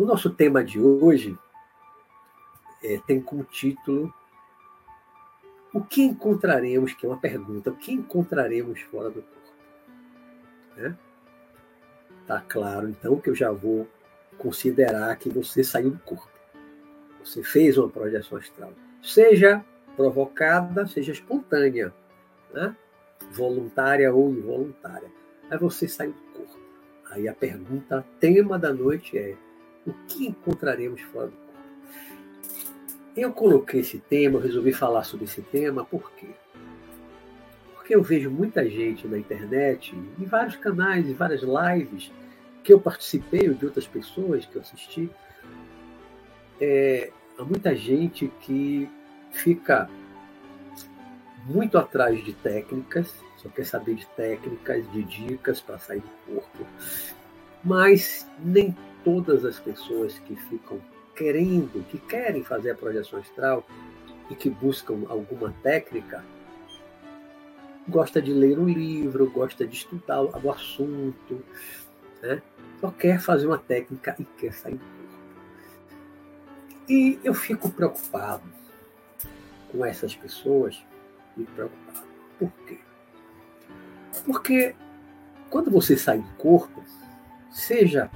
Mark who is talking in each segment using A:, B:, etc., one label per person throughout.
A: O nosso tema de hoje é, tem como título O que encontraremos, que é uma pergunta, o que encontraremos fora do corpo? Né? Tá claro, então, que eu já vou considerar que você saiu do corpo. Você fez uma projeção astral. Seja provocada, seja espontânea, né? voluntária ou involuntária. Aí você saiu do corpo. Aí a pergunta, tema da noite é: o que encontraremos fora do corpo? Eu coloquei esse tema, resolvi falar sobre esse tema, por quê? Porque eu vejo muita gente na internet, em vários canais, em várias lives, que eu participei, ou de outras pessoas que eu assisti, é, há muita gente que fica muito atrás de técnicas, só quer saber de técnicas, de dicas para sair do corpo, mas nem todas as pessoas que ficam querendo, que querem fazer a projeção astral e que buscam alguma técnica, gosta de ler um livro, gosta de estudar o assunto, né? só quer fazer uma técnica e quer sair do corpo. E eu fico preocupado com essas pessoas, e preocupado. Por quê? Porque quando você sai do corpo, seja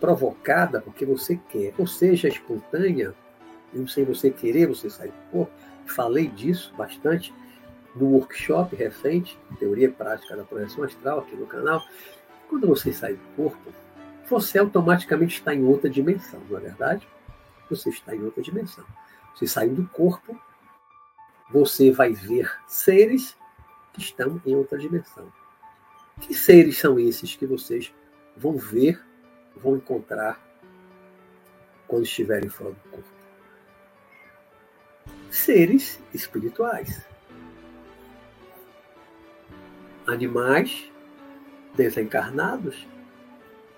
A: provocada porque você quer, ou seja, espontânea, não sei você querer, você sair do corpo. Falei disso bastante no workshop recente, Teoria Prática da Projeção Astral, aqui no canal. Quando você sai do corpo, você automaticamente está em outra dimensão, não é verdade? Você está em outra dimensão. Você sai do corpo, você vai ver seres que estão em outra dimensão. Que seres são esses que vocês vão ver vão encontrar quando estiverem fora do corpo? Seres espirituais. Animais desencarnados,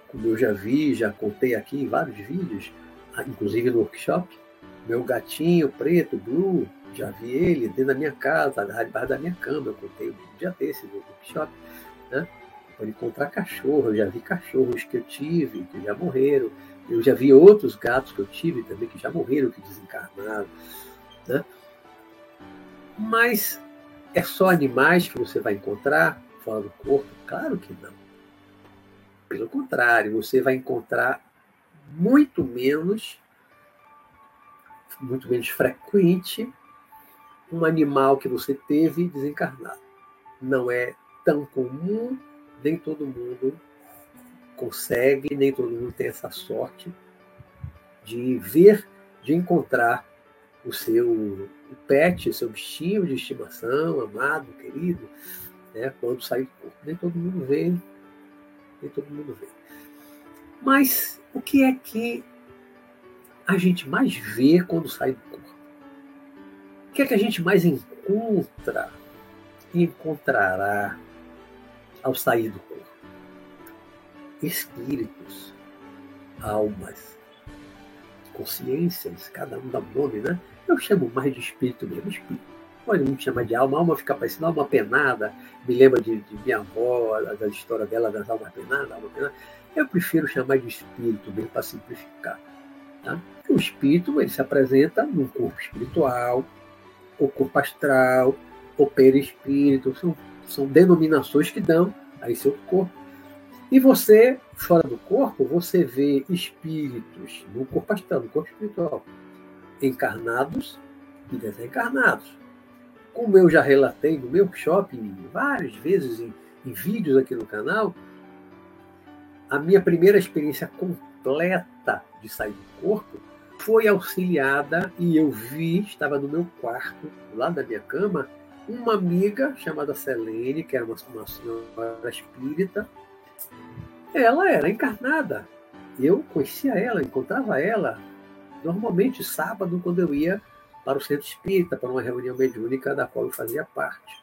A: como eu já vi, já contei aqui em vários vídeos, inclusive no workshop. Meu gatinho preto, blue, já vi ele dentro da minha casa, debaixo da minha cama. Eu contei um dia desse no workshop. Né? pode encontrar cachorro. Eu já vi cachorros que eu tive, que já morreram. Eu já vi outros gatos que eu tive também, que já morreram, que desencarnaram. Né? Mas é só animais que você vai encontrar fora do corpo? Claro que não. Pelo contrário, você vai encontrar muito menos, muito menos frequente, um animal que você teve desencarnado. Não é tão comum nem todo mundo consegue, nem todo mundo tem essa sorte de ver, de encontrar o seu o pet, o seu bichinho de estimação, amado, querido, né, quando sai do corpo. Nem todo mundo vê, nem todo mundo vê. Mas o que é que a gente mais vê quando sai do que é que a gente mais encontra e encontrará ao sair do corpo. Espíritos, almas, consciências, cada um dá um nome, né? Eu chamo mais de espírito mesmo, espírito. Pode muito chamar de alma, alma fica parecendo alma penada, me lembra de, de minha avó, da história dela das almas penadas, alma penada. Eu prefiro chamar de espírito mesmo para simplificar. Tá? O espírito ele se apresenta num corpo espiritual, ou corpo astral, ou perispírito, são são denominações que dão a esse outro corpo. E você, fora do corpo, você vê espíritos no corpo astral, no corpo espiritual, encarnados e desencarnados. Como eu já relatei no meu shopping várias vezes em, em vídeos aqui no canal, a minha primeira experiência completa de sair do corpo foi auxiliada e eu vi, estava no meu quarto, lá da minha cama, uma amiga chamada Selene, que era uma, uma senhora espírita, ela era encarnada. Eu conhecia ela, encontrava ela normalmente sábado, quando eu ia para o centro espírita, para uma reunião mediúnica da qual eu fazia parte.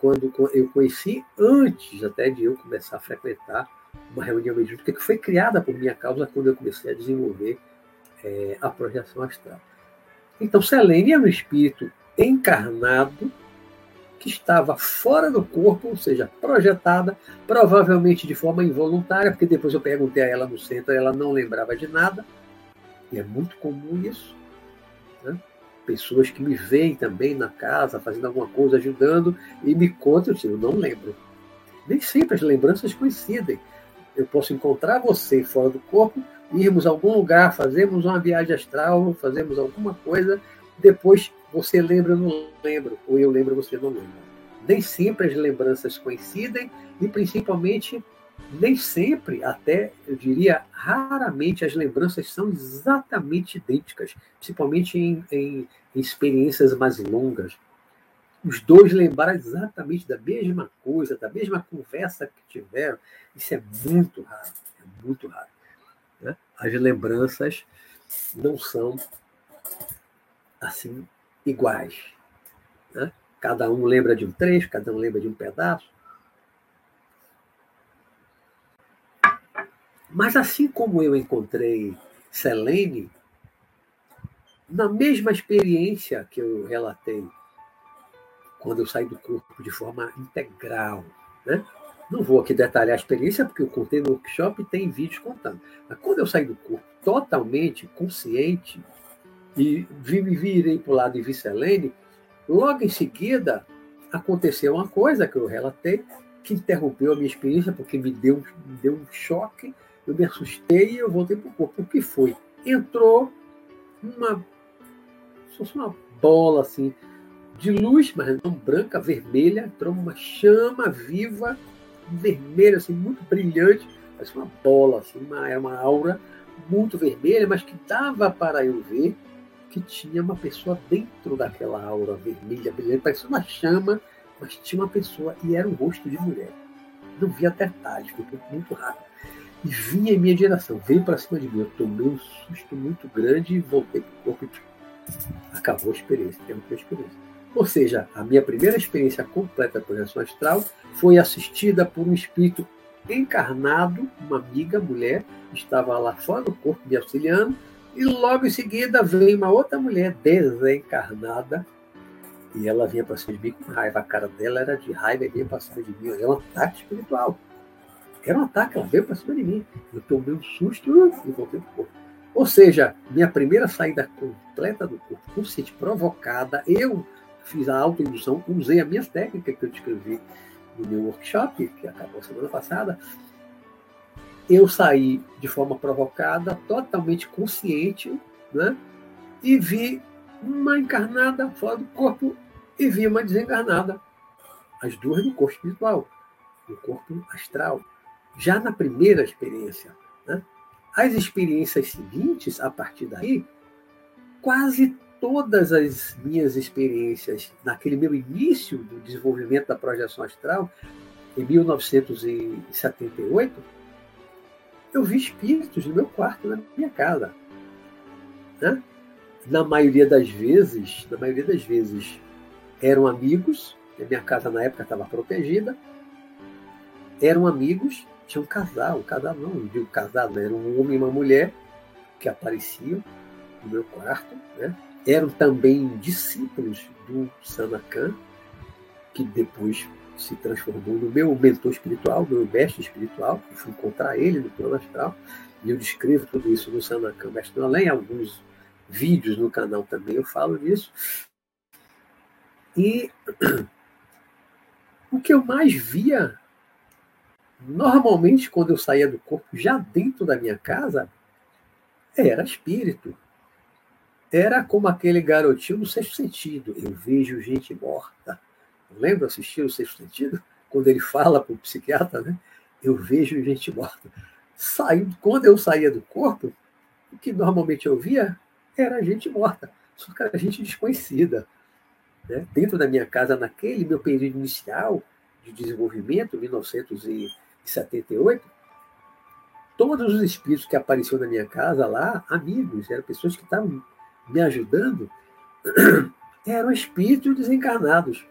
A: Quando eu conheci, antes até de eu começar a frequentar uma reunião mediúnica que foi criada por minha causa quando eu comecei a desenvolver é, a projeção astral. Então, Selene é um espírito encarnado que estava fora do corpo, ou seja, projetada, provavelmente de forma involuntária, porque depois eu perguntei a ela no centro, ela não lembrava de nada, e é muito comum isso. Né? Pessoas que me veem também na casa, fazendo alguma coisa, ajudando, e me contam, eu, eu não lembro. Nem sempre as lembranças coincidem. Eu posso encontrar você fora do corpo, irmos a algum lugar, fazemos uma viagem astral, fazemos alguma coisa, depois você lembra, eu não lembro, ou eu lembro, você não lembra. Nem sempre as lembranças coincidem e, principalmente, nem sempre, até eu diria raramente, as lembranças são exatamente idênticas, principalmente em, em, em experiências mais longas. Os dois lembraram exatamente da mesma coisa, da mesma conversa que tiveram. Isso é muito raro, é muito raro. As lembranças não são assim iguais. Né? Cada um lembra de um trecho, cada um lembra de um pedaço. Mas assim como eu encontrei Selene, na mesma experiência que eu relatei, quando eu saí do corpo de forma integral, né? Não vou aqui detalhar a experiência, porque eu contei no workshop e tem vídeos contando. Mas quando eu saí do corpo totalmente consciente, e me virei para o lado de Vicelene, logo em seguida aconteceu uma coisa que eu relatei, que interrompeu a minha experiência, porque me deu, me deu um choque, eu me assustei e eu voltei para o corpo. O que foi? Entrou uma, uma bola assim, de luz, mas não branca, vermelha, entrou uma chama viva, vermelha, assim, muito brilhante, parece uma bola, assim, uma, é uma aura muito vermelha, mas que dava para eu ver que tinha uma pessoa dentro daquela aura vermelha, brilhante, parecia uma chama, mas tinha uma pessoa e era um rosto de mulher. Não via detalhes, foi muito rápido. E vinha em minha direção, veio para cima de mim. Eu tomei um susto muito grande e voltei para o corpo acabou a experiência, terminou a experiência. Ou seja, a minha primeira experiência completa com projeção astral foi assistida por um espírito encarnado, uma amiga mulher, estava lá fora do corpo me auxiliando, e logo em seguida veio uma outra mulher desencarnada e ela vinha para cima de mim com raiva. A cara dela era de raiva e vinha para cima de mim. Era um ataque espiritual. Era um ataque, ela veio para cima de mim. Eu tomei um susto e voltei para o corpo. Ou seja, minha primeira saída completa do corpo, consciente, provocada, eu fiz a autoindução, usei a minha técnica que eu descrevi no meu workshop, que acabou semana passada, eu saí de forma provocada, totalmente consciente, né? e vi uma encarnada fora do corpo e vi uma desencarnada. As duas no corpo espiritual, no corpo astral. Já na primeira experiência. Né? As experiências seguintes, a partir daí, quase todas as minhas experiências naquele meu início do desenvolvimento da projeção astral, em 1978, eu vi espíritos no meu quarto, na minha casa. Né? Na maioria das vezes, na maioria das vezes, eram amigos, a minha casa na época estava protegida, eram amigos, tinha um casal, um casal não, não digo casado, era um homem e uma mulher que apareciam no meu quarto, né? Eram também discípulos do Sanakan, que depois se transformou no meu mentor espiritual, meu mestre espiritual. Eu fui encontrar ele no plano astral. E eu descrevo tudo isso no Sanakan Mestre Além, alguns vídeos no canal também eu falo disso. E o que eu mais via, normalmente, quando eu saía do corpo, já dentro da minha casa, era espírito. Era como aquele garotinho no sexto sentido. Eu vejo gente morta Lembra assistir o Sexto Sentido? Quando ele fala para o psiquiatra, né? Eu vejo gente morta. Saindo, quando eu saía do corpo, o que normalmente eu via era gente morta, só que era gente desconhecida. Né? Dentro da minha casa, naquele meu período inicial de desenvolvimento, 1978, todos os espíritos que apareciam na minha casa lá, amigos, eram pessoas que estavam me ajudando, eram espíritos desencarnados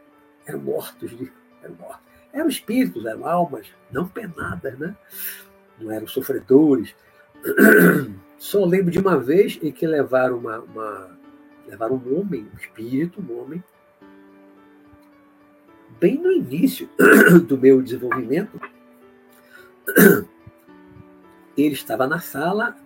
A: eram mortos, eram mortos. Eram espíritos, eram almas, não penadas, né? Não eram sofredores. Só lembro de uma vez em que levaram uma, uma levaram um homem, um espírito, um homem, bem no início do meu desenvolvimento. Ele estava na sala,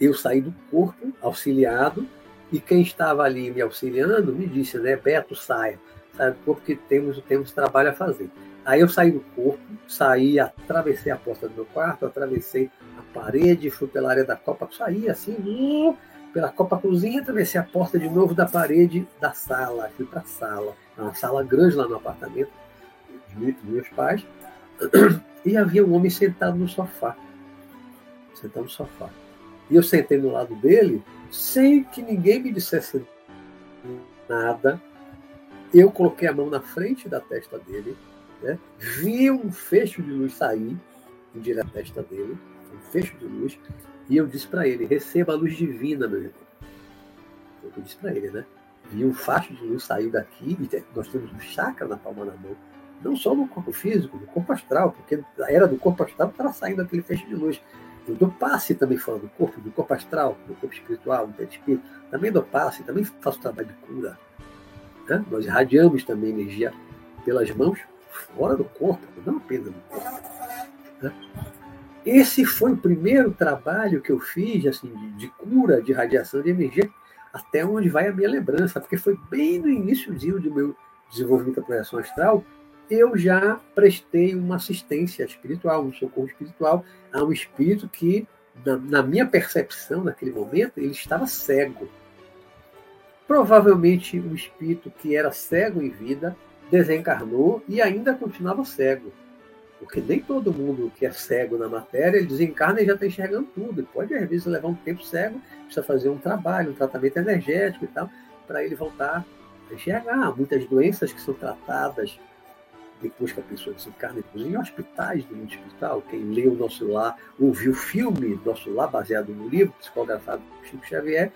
A: eu saí do corpo, auxiliado, e quem estava ali me auxiliando me disse, né, Beto, saia, saia do corpo que temos, temos trabalho a fazer. Aí eu saí do corpo, saí, atravessei a porta do meu quarto, atravessei a parede, fui pela área da copa, saí assim, pela copa cozinha, atravessei a porta de novo da parede da sala, fui para a sala, uma sala grande lá no apartamento dos meus pais, e havia um homem sentado no sofá, sentado no sofá. E eu sentei no lado dele, sem que ninguém me dissesse nada. Eu coloquei a mão na frente da testa dele, né? vi um fecho de luz sair em direção à testa dele, um fecho de luz, e eu disse para ele: receba a luz divina, meu irmão. Eu disse para ele, né? Vi um facho de luz sair daqui, nós temos um chakra na palma da mão, não só no corpo físico, no corpo astral, porque a era do corpo astral estava saindo aquele feixe de luz. Eu dou passe também fora do corpo, do corpo astral, do corpo espiritual, do espírito. Também dou passe, também faço trabalho de cura. Né? Nós irradiamos também energia pelas mãos fora do corpo, não apenas no corpo. Né? Esse foi o primeiro trabalho que eu fiz assim, de, cura, de radiação de energia, até onde vai a minha lembrança, porque foi bem no iníciozinho do meu desenvolvimento da projeção astral, eu já prestei uma assistência espiritual, um socorro espiritual a um espírito que, na, na minha percepção, naquele momento, ele estava cego. Provavelmente um espírito que era cego em vida desencarnou e ainda continuava cego. Porque nem todo mundo que é cego na matéria, ele desencarna e já está enxergando tudo. Ele pode, às vezes, levar um tempo cego, precisa fazer um trabalho, um tratamento energético e tal, para ele voltar a enxergar. Muitas doenças que são tratadas depois que a pessoa desencarna, inclusive em hospitais do mundo espiritual. Quem leu o Nosso Lar, ouviu o filme Nosso Lar, baseado no livro, psicografado Chico Xavier,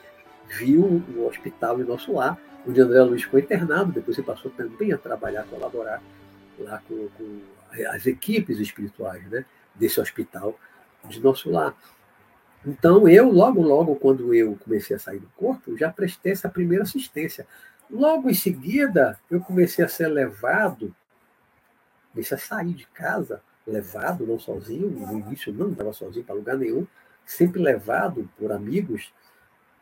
A: viu o hospital em Nosso Lar, onde André Luiz foi internado, depois ele passou também a trabalhar, colaborar lá com, com as equipes espirituais né, desse hospital de Nosso Lar. Então, eu, logo, logo, quando eu comecei a sair do corpo, já prestei essa primeira assistência. Logo em seguida, eu comecei a ser levado Comecei a sair de casa, levado, não sozinho, no início não estava sozinho para lugar nenhum, sempre levado por amigos,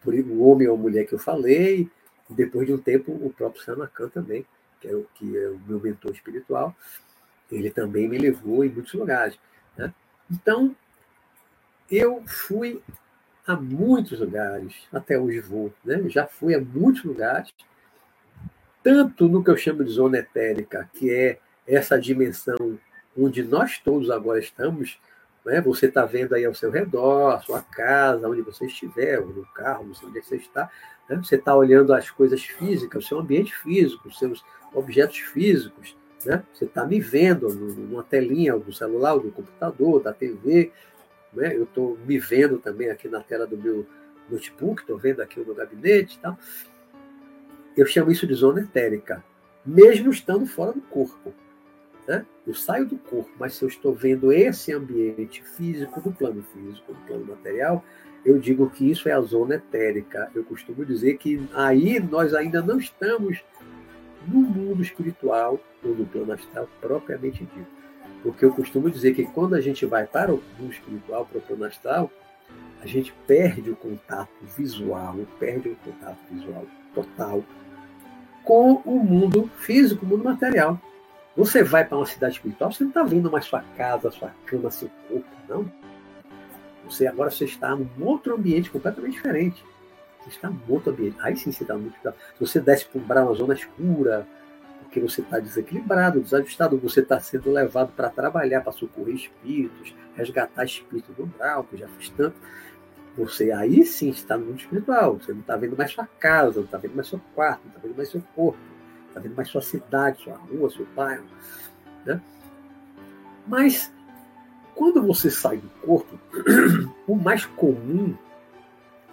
A: por o homem ou mulher que eu falei, e depois de um tempo o próprio Sanacan também, que é, o, que é o meu mentor espiritual, ele também me levou em muitos lugares. Né? Então, eu fui a muitos lugares, até hoje vou, né? já fui a muitos lugares, tanto no que eu chamo de zona etérica, que é essa dimensão onde nós todos agora estamos, né? você está vendo aí ao seu redor, a sua casa, onde você estiver, no carro, não sei onde é você está, né? você está olhando as coisas físicas, o seu ambiente físico, os seus objetos físicos, né? você está me vendo numa telinha do celular, do computador, da TV, né? eu estou me vendo também aqui na tela do meu notebook, estou vendo aqui o meu gabinete e tal. Eu chamo isso de zona etérica, mesmo estando fora do corpo. Né? Eu saio do corpo, mas se eu estou vendo esse ambiente físico, do plano físico, do plano material, eu digo que isso é a zona etérica. Eu costumo dizer que aí nós ainda não estamos no mundo espiritual ou no plano astral propriamente dito. Porque eu costumo dizer que quando a gente vai para o mundo espiritual, para o plano astral, a gente perde o contato visual, perde o contato visual total com o mundo físico, o mundo material. Você vai para uma cidade espiritual, você não está vendo mais sua casa, sua cama, seu corpo, não. Você agora você está num outro ambiente completamente diferente. Você está num outro ambiente. Aí sim você está muito. Se você desce para uma zona escura, porque você está desequilibrado, desajustado, você está sendo levado para trabalhar, para socorrer espíritos, resgatar espíritos do umbral, que já fiz tanto. Você aí sim está no mundo espiritual. Você não está vendo mais sua casa, não está vendo mais seu quarto, não está vendo mais seu corpo está vendo mais sua cidade, sua rua, seu bairro. Né? Mas quando você sai do corpo, o mais comum,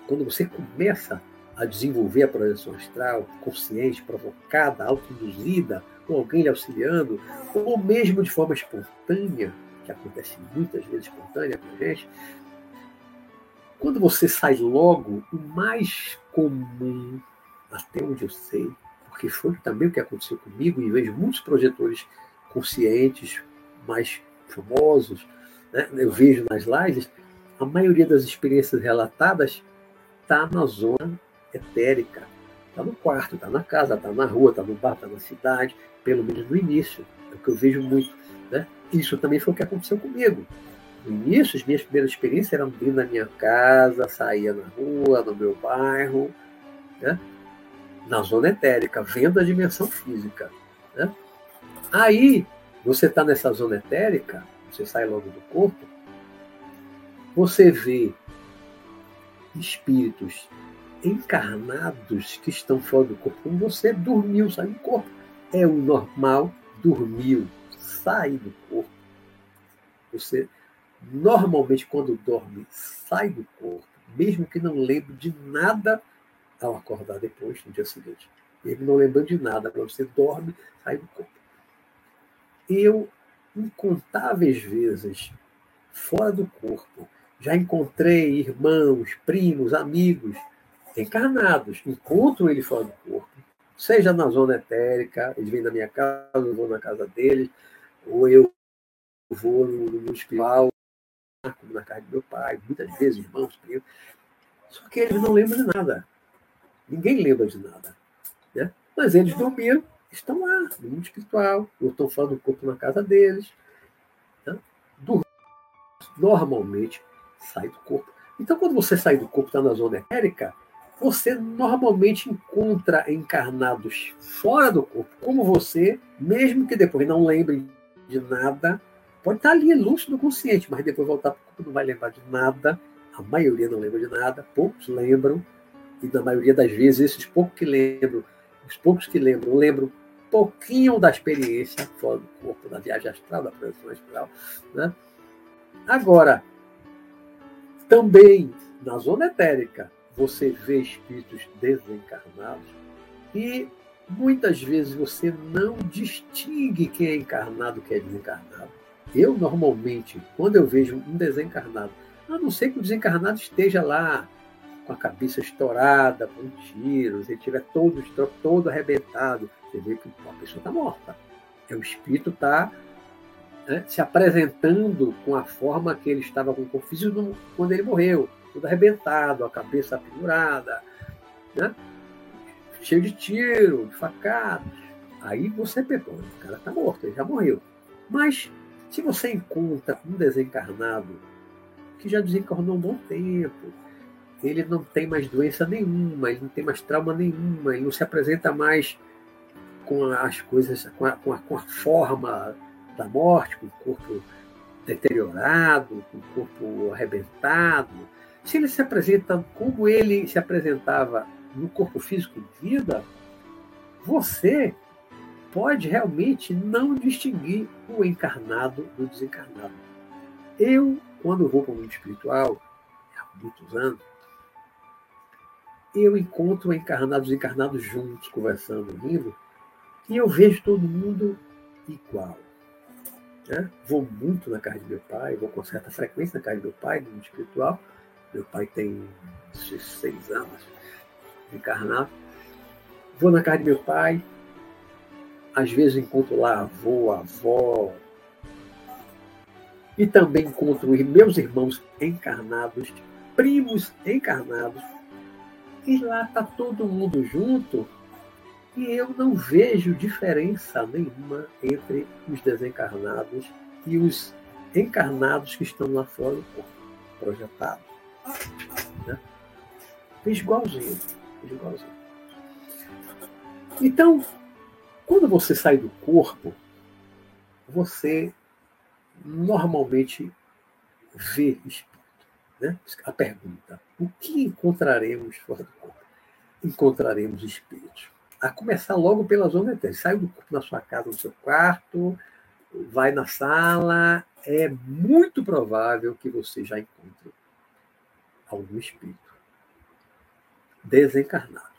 A: quando você começa a desenvolver a projeção astral, consciente, provocada, autoinduzida, com alguém lhe auxiliando, ou mesmo de forma espontânea, que acontece muitas vezes espontânea com a gente, quando você sai logo, o mais comum, até onde eu sei, porque foi também o que aconteceu comigo, e vejo muitos projetores conscientes, mais famosos, né? eu vejo nas lives, a maioria das experiências relatadas está na zona etérica. Está no quarto, está na casa, está na rua, está no bar, está na cidade, pelo menos no início. É o que eu vejo muito. Né? Isso também foi o que aconteceu comigo. No início, as minhas primeiras experiências eram dentro da minha casa, saía na rua, no meu bairro, né? Na zona etérica, vendo a dimensão física. Né? Aí, você está nessa zona etérica, você sai logo do corpo, você vê espíritos encarnados que estão fora do corpo. Como você dormiu, sai do corpo. É o normal, dormiu, sai do corpo. Você normalmente, quando dorme, sai do corpo, mesmo que não lembre de nada ao acordar depois, no dia seguinte. Mesmo não lembrando de nada, quando você dorme, sai do corpo. Eu, incontáveis vezes, fora do corpo, já encontrei irmãos, primos, amigos encarnados. Encontro ele fora do corpo, seja na zona etérica, eles vêm na minha casa, eu vou na casa deles, ou eu vou no, no na casa do meu pai, muitas vezes, irmãos, primos. Só que eles não lembram de nada. Ninguém lembra de nada. Né? Mas eles dormiram, estão lá, no mundo espiritual, ou estão fora do corpo na casa deles. Né? Normalmente sai do corpo. Então, quando você sai do corpo, está na zona etérica, você normalmente encontra encarnados fora do corpo, como você, mesmo que depois não lembre de nada, pode estar ali lúcido consciente, mas depois voltar para o corpo não vai lembrar de nada. A maioria não lembra de nada, poucos lembram, e na maioria das vezes, esses poucos que lembram, os poucos que lembram, lembram pouquinho da experiência fora do corpo, da viagem astral, da projeção astral. Né? Agora, também na zona etérica, você vê espíritos desencarnados e muitas vezes você não distingue quem é encarnado e quem é desencarnado. Eu, normalmente, quando eu vejo um desencarnado, a não ser que o desencarnado esteja lá com a cabeça estourada, com tiros, ele estiver todo, todo arrebentado, você vê que a pessoa está morta. É, o espírito está né, se apresentando com a forma que ele estava com o físico quando ele morreu, tudo arrebentado, a cabeça pendurada, né, cheio de tiro, de facadas. Aí você pegou, o cara está morto, ele já morreu. Mas se você encontra um desencarnado que já desencarnou há um bom tempo, ele não tem mais doença nenhuma, ele não tem mais trauma nenhuma, ele não se apresenta mais com as coisas, com a, com a, com a forma da morte, com o corpo deteriorado, com o corpo arrebentado, se ele se apresenta como ele se apresentava no corpo físico de vida, você pode realmente não distinguir o encarnado do desencarnado. Eu, quando vou para o mundo espiritual, há muitos anos, eu encontro encarnados e encarnados juntos, conversando, rindo, e eu vejo todo mundo igual. Né? Vou muito na casa de meu pai, vou com certa frequência na casa de meu pai, no mundo espiritual. Meu pai tem seis anos encarnado. Vou na casa de meu pai, às vezes encontro lá avô, avó, e também encontro meus irmãos encarnados, primos encarnados, e lá está todo mundo junto e eu não vejo diferença nenhuma entre os desencarnados e os encarnados que estão lá fora do corpo, projetados. Né? Vejo igualzinho, igualzinho. Então, quando você sai do corpo, você normalmente vê. Né? A pergunta: o que encontraremos fora do corpo? Encontraremos espíritos a começar logo pela zona etérica. Sai do corpo na sua casa, no seu quarto, vai na sala, é muito provável que você já encontre algum espírito desencarnado.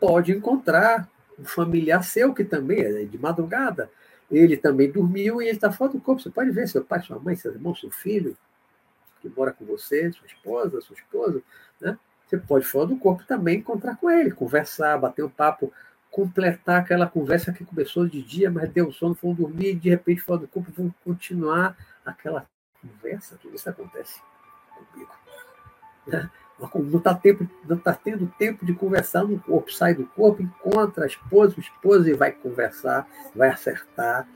A: Pode encontrar um familiar seu que também é de madrugada, ele também dormiu e ele está fora do corpo. Você pode ver seu pai, sua mãe, seu irmão, seu filho, que mora com você, sua esposa, sua esposa, né? Você pode fora do corpo também encontrar com ele, conversar, bater um papo completar aquela conversa que começou de dia, mas deu sono, foram dormir, de repente fora do corpo, vão continuar aquela conversa. Tudo isso acontece comigo. Não está tá tendo tempo de conversar no corpo. Sai do corpo, encontra a esposa, o esposo e vai conversar, vai acertar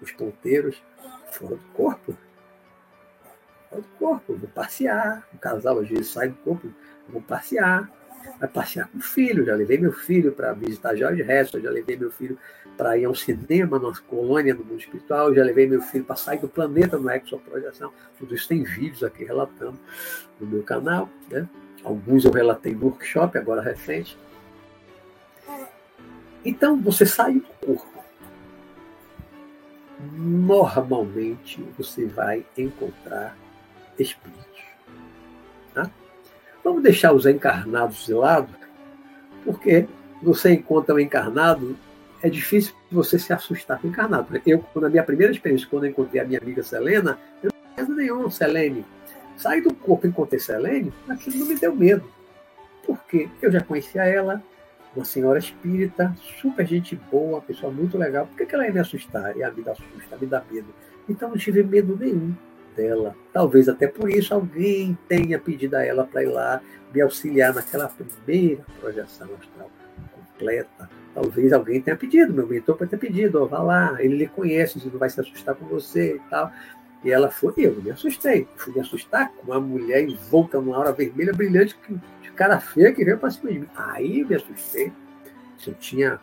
A: os ponteiros fora do corpo. Fora do corpo, vou passear. O casal às vezes sai do corpo, vou passear vai passear com o filho. Já levei meu filho para visitar Jorge Hessel, já levei meu filho para ir ao cinema, numa colônia no mundo espiritual, já levei meu filho para sair do planeta no Exoprojeção. Tudo isso tem vídeos aqui relatando no meu canal. Né? Alguns eu relatei no workshop, agora recente. Então, você sai do corpo. Normalmente, você vai encontrar espíritos. Tá? Vamos deixar os encarnados de lado, porque você encontra um encarnado, é difícil você se assustar com o encarnado. Eu, na minha primeira experiência, quando eu encontrei a minha amiga Selena, eu não tinha nenhum, Selene. Saí do corpo e encontrei Selene, aquilo não me deu medo. Porque eu já conhecia ela, uma senhora espírita, super gente boa, pessoa muito legal. Por que, que ela ia me assustar? E a vida assusta, me dá medo. Então não tive medo nenhum dela. Talvez até por isso alguém tenha pedido a ela para ir lá me auxiliar naquela primeira projeção astral completa. Talvez alguém tenha pedido, meu mentor pode ter pedido, oh, vá lá, ele lhe conhece, ele não vai se assustar com você e tal. E ela foi, eu me assustei. Fui me assustar com uma mulher envolta numa aura vermelha brilhante, de cara feia que veio para cima de mim. Aí me assustei. Se eu tinha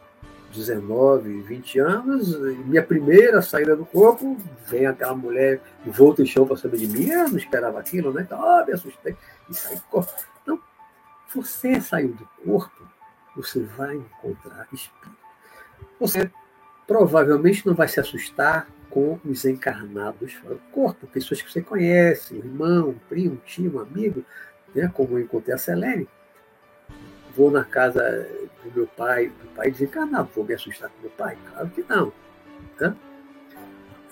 A: 19, 20 anos, minha primeira saída do corpo, vem aquela mulher volta e chão para cima de mim, eu não esperava aquilo, né? Então, oh, me assustei e saí do corpo. Então, você saiu do corpo, você vai encontrar espírito. Você provavelmente não vai se assustar com os encarnados fora do corpo, pessoas que você conhece, irmão, primo, tio, amigo, né? como eu encontrei a Selene. Vou na casa do meu pai, do pai desencarnado. Vou me assustar com meu pai? Claro que não. Né?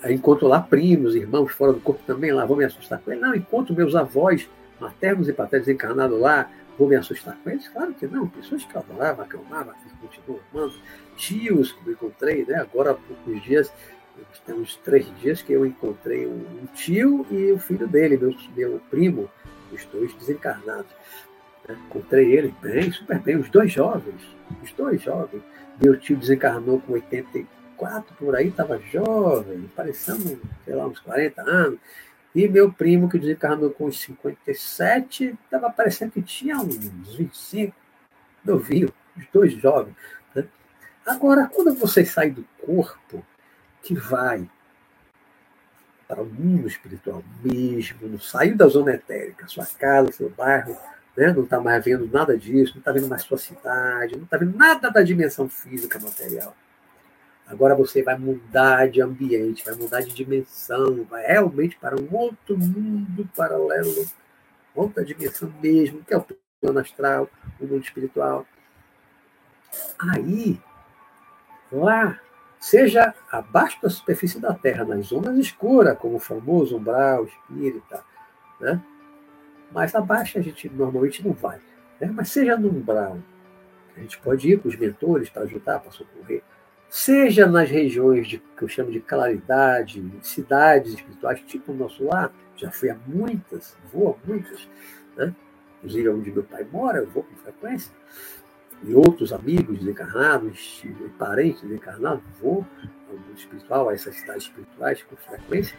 A: Aí encontro lá primos, irmãos fora do corpo também lá, vou me assustar com ele. Não, encontro meus avós maternos e paternos encarnados lá, vou me assustar com eles? Claro que não. Pessoas que eu adorava, que continuam amando. Tios que eu encontrei, né? agora há poucos dias, temos três dias que eu encontrei um tio e o filho dele, meu, meu primo, os dois desencarnados. Né? Encontrei ele bem, super bem, os dois jovens, os dois jovens. Meu tio desencarnou com 84 por aí, estava jovem, parecendo, sei lá, uns 40 anos. E meu primo, que desencarnou com uns 57, estava parecendo que tinha uns 25, novinho, os dois jovens. Né? Agora, quando você sai do corpo, que vai para o mundo espiritual mesmo, saiu da zona etérica, sua casa, seu bairro, né? não está mais vendo nada disso, não está vendo mais sua cidade, não está vendo nada da dimensão física material. Agora você vai mudar de ambiente, vai mudar de dimensão, vai realmente para um outro mundo paralelo, outra dimensão mesmo, que é o plano astral, o mundo espiritual. Aí, lá, seja abaixo da superfície da Terra, nas zonas escuras, como o famoso umbral espírita, né? Mas abaixo a gente normalmente não vai. Né? Mas seja no umbral, a gente pode ir com os mentores para ajudar, para socorrer. Seja nas regiões de, que eu chamo de claridade, cidades espirituais, tipo o nosso lar, já fui a muitas, vou a muitas, né? inclusive onde meu pai mora, eu vou com frequência, e outros amigos desencarnados, parentes desencarnados, vou ao mundo espiritual, a essas cidades espirituais com frequência.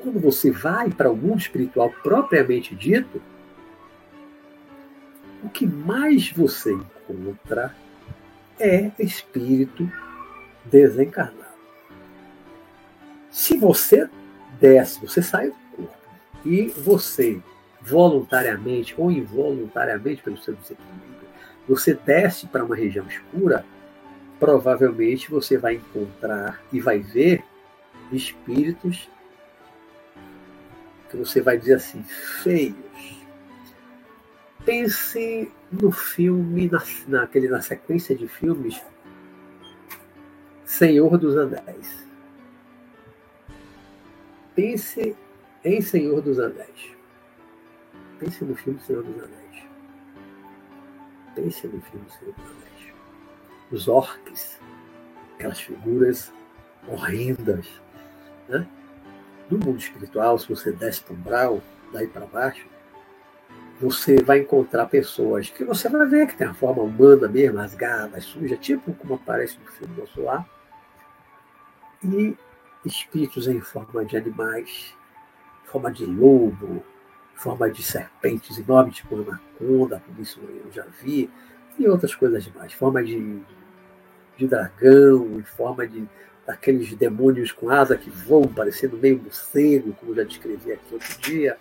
A: Quando você vai para o mundo espiritual propriamente dito, o que mais você encontra é espírito desencarnado. Se você desce, você sai do corpo e você voluntariamente ou involuntariamente pelo seu desequilíbrio, você desce para uma região escura, provavelmente você vai encontrar e vai ver espíritos que você vai dizer assim, feios. Pense no filme, na, naquele, na sequência de filmes Senhor dos Anéis. Pense em Senhor dos Anéis. Pense no filme Senhor dos Anéis. Pense no filme Senhor dos Anéis. os orques, aquelas figuras horrendas. Né? No mundo espiritual, se você desce para um brau, daí para baixo, você vai encontrar pessoas que você vai ver que tem a forma humana mesmo, rasgada, suja, tipo como aparece no filme Nosso Lar, e espíritos em forma de animais, em forma de lobo, em forma de serpentes enormes, tipo anaconda, como isso eu já vi, e outras coisas mais, forma de, de dragão, em forma de daqueles demônios com asa que voam, parecendo meio morcego, como já descrevi aqui outro dia.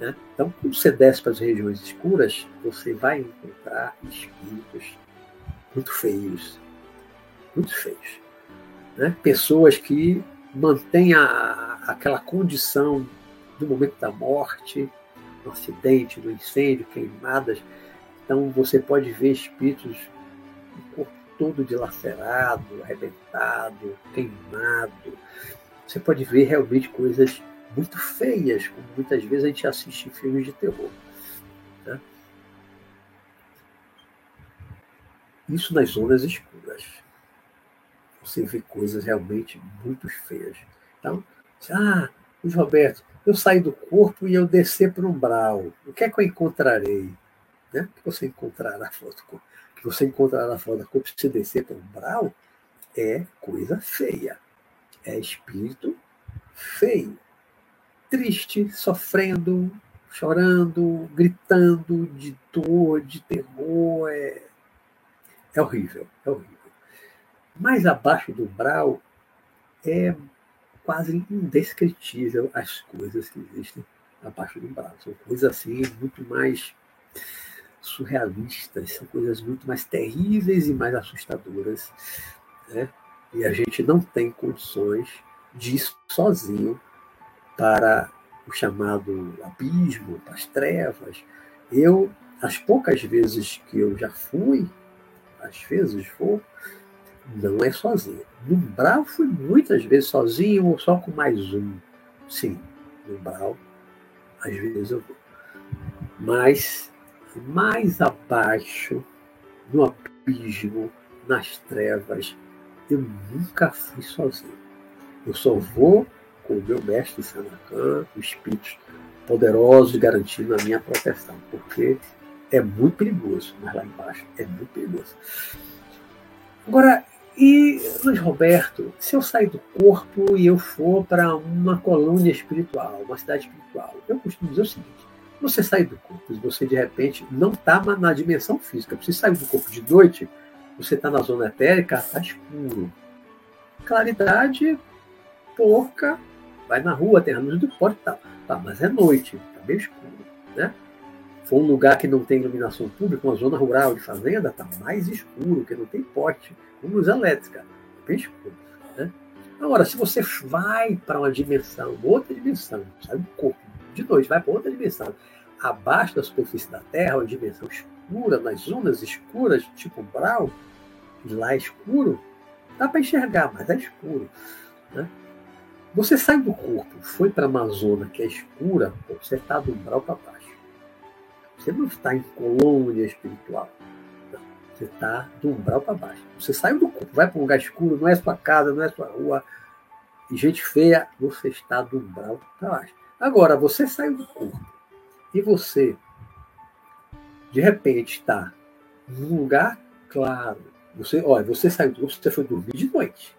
A: Né? Então, quando você desce para as regiões escuras, você vai encontrar espíritos muito feios, muito feios. Né? Pessoas que mantêm a, aquela condição do momento da morte, do acidente, do incêndio, queimadas. Então, você pode ver espíritos do corpo todo dilacerado, arrebentado, queimado. Você pode ver realmente coisas muito feias, como muitas vezes a gente assiste em filmes de terror. Né? Isso nas zonas escuras. Você vê coisas realmente muito feias. Então, ah, Luiz Roberto, eu saí do corpo e eu descer para um umbral. O que é que eu encontrarei? Né? O que você encontrará fora do corpo? Que você encontrará fora da o umbral, é coisa feia. É espírito feio. Triste, sofrendo, chorando, gritando de dor, de terror. É, é horrível, é horrível. Mais abaixo do umbral é quase indescritível as coisas que existem abaixo do umbral. São coisas assim muito mais surrealistas, são coisas muito mais terríveis e mais assustadoras. Né? E a gente não tem condições ir sozinho para o chamado abismo, para as trevas. Eu, as poucas vezes que eu já fui, às vezes vou, não é sozinho. No Brau fui muitas vezes sozinho ou só com mais um. Sim, no Brau, às vezes eu vou. Mas mais abaixo, no abismo, nas trevas, eu nunca fui sozinho. Eu só vou com o meu mestre Sanacan, os espíritos poderosos garantindo a minha proteção, porque é muito perigoso, mas lá embaixo é muito perigoso. Agora, e Luiz Roberto, se eu sair do corpo e eu for para uma colônia espiritual, uma cidade espiritual, eu costumo dizer o seguinte: você sai do corpo, você de repente não está na dimensão física. Você sai do corpo de noite, você está na zona etérica, está escuro. Claridade, porca, vai na rua, tem a luz do porto e tal. Tá, mas é noite, está bem escuro. Né? For um lugar que não tem iluminação pública, uma zona rural de fazenda, está mais escuro, que não tem pote, com luz elétrica, tá bem escuro. Né? Agora, se você vai para uma dimensão, outra dimensão, sai do corpo de noite, vai para outra dimensão, abaixo da superfície da Terra, uma dimensão escura, nas zonas escuras, tipo Brau, lá é escuro, dá para enxergar, mas é escuro. Né? Você sai do corpo, foi para uma zona que é escura, você está do umbral para baixo. Você não está em colônia espiritual. Não. Você está do umbral para baixo. Você saiu do corpo, vai para um lugar escuro, não é sua casa, não é sua rua, e gente feia, você está do umbral para baixo. Agora, você saiu do corpo e você, de repente, está num lugar claro. Você, olha, você saiu, você foi dormir de noite.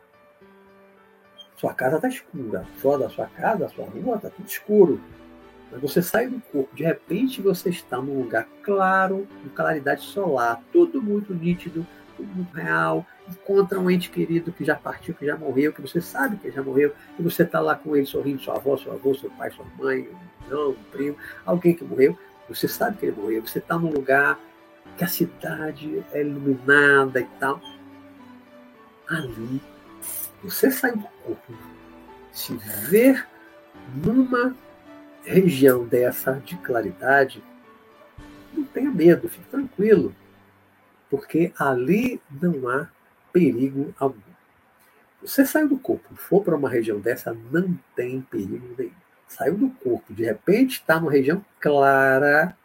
A: Sua casa está escura. Fora da sua casa, sua rua está tudo escuro. Mas você sai do corpo, de repente você está num lugar claro, com claridade solar, tudo muito nítido, tudo muito real. Encontra um ente querido que já partiu, que já morreu, que você sabe que já morreu, e você está lá com ele sorrindo, sua avó, seu avô, seu pai, sua mãe, irmão, um primo, alguém que morreu, você sabe que ele morreu, você está num lugar que a cidade é iluminada e tal. Ali, você sai do corpo, se ver numa região dessa de claridade, não tenha medo, fique tranquilo, porque ali não há perigo algum. Você saiu do corpo, for para uma região dessa, não tem perigo nenhum saiu do corpo, de repente está numa região clara,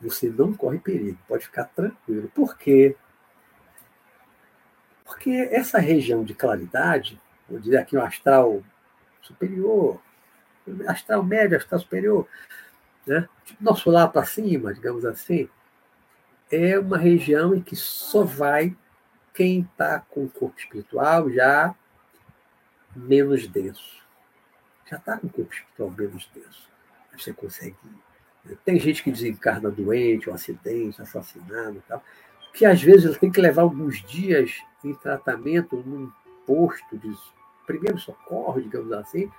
A: você não corre perigo, pode ficar tranquilo. Por quê? Porque essa região de claridade, vou dizer aqui o astral superior, astral médio, astral superior, né? tipo nosso lá para cima, digamos assim, é uma região em que só vai quem está com o corpo espiritual já menos denso. Já está com o corpo espiritual menos denso. Você consegue. Tem gente que desencarna doente, um acidente, assassinado e tal, que às vezes tem que levar alguns dias em tratamento num posto de primeiro socorro, digamos assim,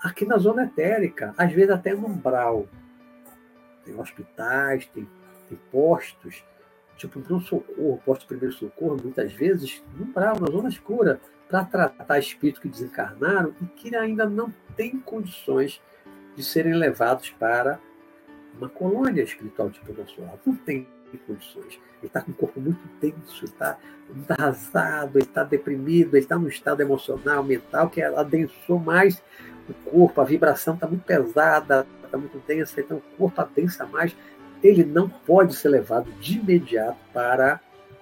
A: aqui na zona etérica, às vezes até no umbral. Tem hospitais, tem, tem postos, tipo um socorro, posto de primeiro socorro, muitas vezes, no umbral, na zona escura, para tratar espíritos que desencarnaram e que ainda não têm condições de serem levados para uma colônia espiritual tipo nosso lado. Não tem condições. Ele está com o corpo muito tenso, está muito arrasado, está deprimido, está num estado emocional, mental, que adensou mais o corpo, a vibração está muito pesada, está muito densa, então o corpo adensa mais. Ele não pode ser levado de imediato para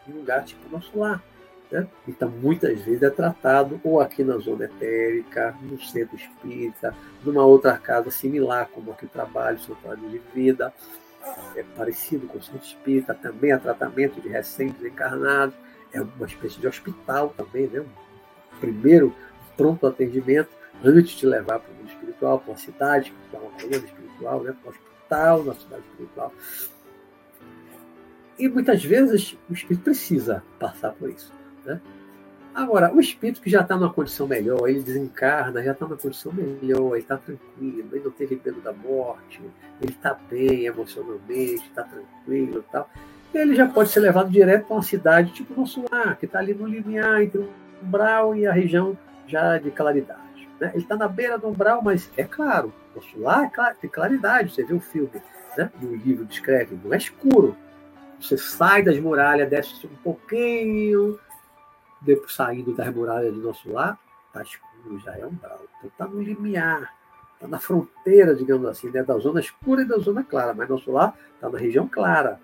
A: um lugar tipo nosso lar. Né? Então, muitas vezes é tratado ou aqui na zona etérica, no centro espírita, numa outra casa similar, como aqui trabalho, santuário de vida, é parecido com o centro espírita, também há tratamento de recém-desencarnados, é uma espécie de hospital também, né? Primeiro pronto atendimento antes de levar para o mundo espiritual, para uma cidade, para uma colônia espiritual, né? para um hospital na cidade espiritual. E muitas vezes o espírito precisa passar por isso. Né? Agora, o espírito que já está numa condição melhor, ele desencarna, já está numa condição melhor, ele está tranquilo, ele não teve medo da morte, ele está bem emocionalmente, está tranquilo e tal. Ele já pode ser levado direto para uma cidade tipo nosso lar, que está ali no limiar entre o umbral e a região já de claridade. Né? Ele está na beira do umbral, mas é claro, nosso lar é tem claridade. Você vê o filme, né? e o livro descreve, não é escuro. Você sai das muralhas, desce um pouquinho, depois saindo das muralhas do nosso lar, está escuro, já é umbral. Então está no limiar, está na fronteira, digamos assim, né, da zona escura e da zona clara. Mas nosso lar está na região clara.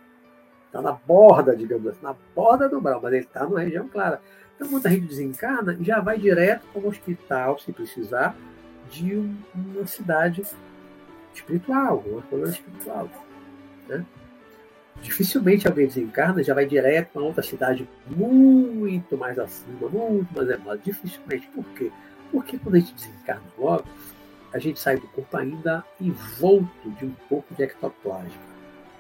A: Está na borda, digamos assim, na borda do umbral, mas ele está na região clara. Então, muita gente desencarna já vai direto para um hospital, se precisar, de uma cidade espiritual, uma colônia espiritual. Né? dificilmente alguém desencarna já vai direto para outra cidade muito mais acima, muito mais elevada. Dificilmente. Por quê? Porque quando a gente desencarna logo, a gente sai do corpo ainda envolto de um pouco de ectoplasma.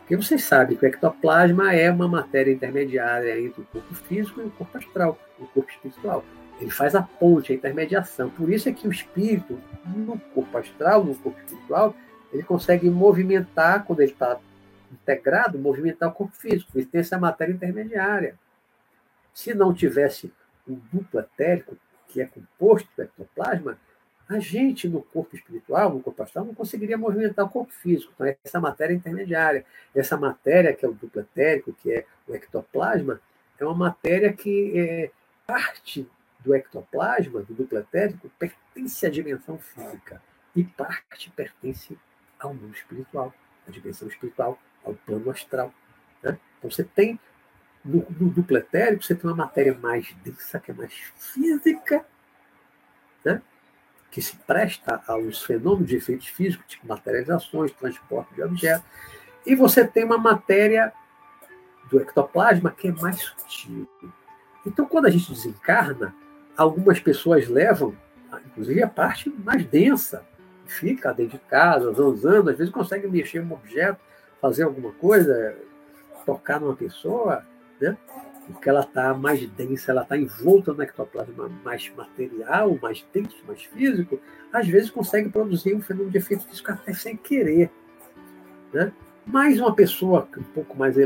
A: Porque vocês sabem que o ectoplasma é uma matéria intermediária entre o corpo físico e o corpo astral, o corpo espiritual. Ele faz a ponte, a intermediação. Por isso é que o espírito, no corpo astral, no corpo espiritual, ele consegue movimentar, quando ele está integrado movimentar o corpo físico, ele tem essa matéria intermediária. Se não tivesse um duplo etérico, que é composto do ectoplasma, a gente no corpo espiritual, no corpo astral, não conseguiria movimentar o corpo físico. Então, essa matéria intermediária, essa matéria que é o duplo etérico, que é o ectoplasma, é uma matéria que é parte do ectoplasma, do duplo etérico, pertence à dimensão física e parte pertence ao mundo espiritual, à dimensão espiritual ao plano astral. Né? Então você tem, no, no duplo etérico, você tem uma matéria mais densa, que é mais física, né? Que se presta aos fenômenos de efeitos físicos, tipo materializações, transporte de objetos, e você tem uma matéria do ectoplasma que é mais sutil. Então, quando a gente desencarna, algumas pessoas levam, inclusive a parte mais densa, fica dentro de casa, zanzando, às vezes consegue mexer um objeto, fazer alguma coisa, tocar numa pessoa, né? Porque ela está mais densa, ela está envolta no ectoplasma mais material, mais denso, mais físico, às vezes consegue produzir um fenômeno de efeito físico até sem querer. Né? Mas uma pessoa um pouco mais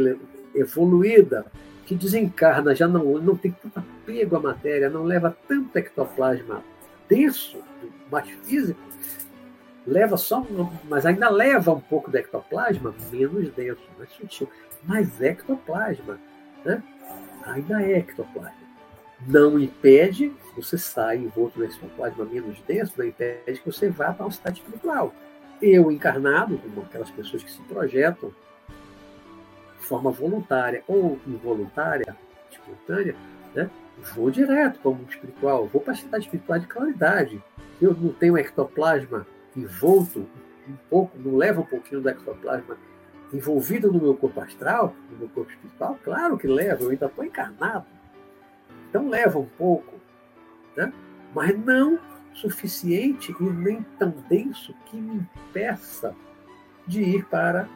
A: evoluída, que desencarna, já não, não tem tanto apego à matéria, não leva tanto ectoplasma denso, mais físico, leva só, mas ainda leva um pouco de ectoplasma, menos denso, mais sutil, mas ectoplasma, né? Ainda é ectoplasma. Não impede você sair envolto no ectoplasma menos denso, não impede que você vá para uma cidade espiritual. Eu encarnado, como aquelas pessoas que se projetam de forma voluntária ou involuntária, espontânea, né? Vou direto para o mundo espiritual, vou para a cidade espiritual de claridade. Eu não tenho ectoplasma envolto um pouco, não leva um pouquinho do ectoplasma envolvido no meu corpo astral, no meu corpo espiritual? Claro que leva, eu ainda estou encarnado. Então leva um pouco, né? mas não suficiente e nem tão denso que me impeça de ir para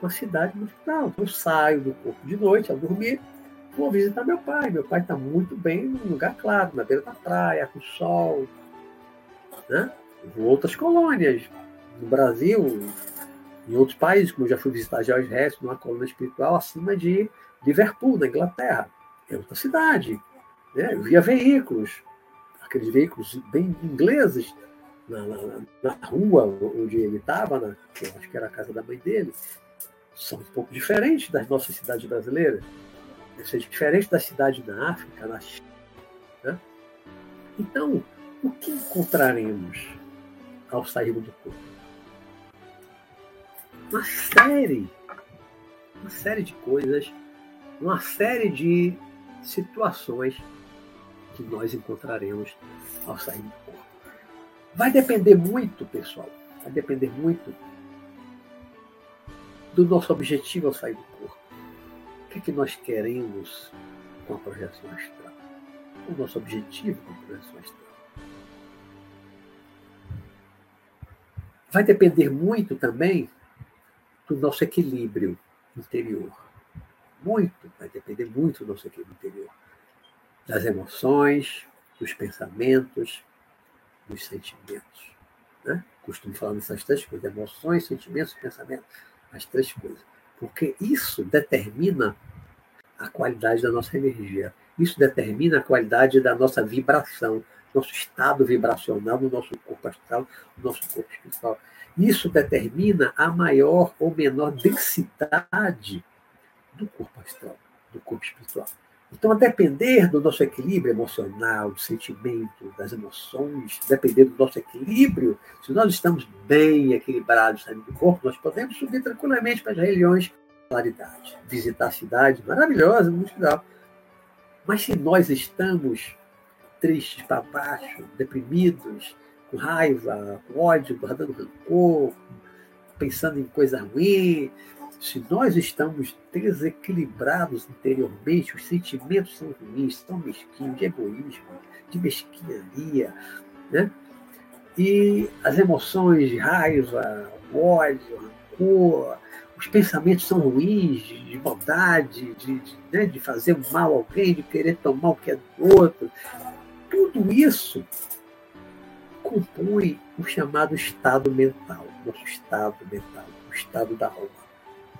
A: uma cidade final. Eu saio do corpo de noite ao dormir, vou visitar meu pai. Meu pai está muito bem num lugar claro, na beira da praia, com sol. Né? Vou outras colônias, no Brasil, em outros países, como já fui visitar George Harrison, numa colônia espiritual acima de Liverpool, na Inglaterra. É outra cidade. Né? Eu via veículos, aqueles veículos bem ingleses, na, na, na rua onde ele estava, que eu acho que era a casa da mãe dele, são um pouco diferentes das nossas cidades brasileiras. Ou seja, diferente da cidade na África, na China. Né? Então, o que encontraremos ao sair do corpo? Uma série, uma série de coisas, uma série de situações que nós encontraremos ao sair do corpo. Vai depender muito, pessoal, vai depender muito do nosso objetivo ao sair do corpo. O que é que nós queremos com a projeção astral? O nosso objetivo com a projeção astral. Vai depender muito também do nosso equilíbrio interior. Muito, vai depender muito do nosso equilíbrio interior das emoções, dos pensamentos, dos sentimentos. Né? Costumo falar nessas três coisas: emoções, sentimentos e pensamentos. As três coisas. Porque isso determina a qualidade da nossa energia. Isso determina a qualidade da nossa vibração, nosso estado vibracional no nosso corpo astral, no nosso corpo espiritual. Isso determina a maior ou menor densidade do corpo astral, do corpo espiritual. Então, a depender do nosso equilíbrio emocional, do sentimento, das emoções, depender do nosso equilíbrio, se nós estamos bem equilibrados saindo do corpo, nós podemos subir tranquilamente para as regiões claridade, visitar cidades maravilhosas no final. Mas se nós estamos tristes para baixo, deprimidos, com raiva, com ódio, guardando rancor, pensando em coisa ruim, se nós estamos desequilibrados interiormente, os sentimentos são ruins, são mesquinhos, de egoísmo, de mesquinharia, né? E as emoções de raiva, ódio, rancor, os pensamentos são ruins, de maldade, de, de, né, de fazer mal a alguém, de querer tomar o que é do outro. Tudo isso compõe o chamado estado mental, nosso estado mental, o estado da alma.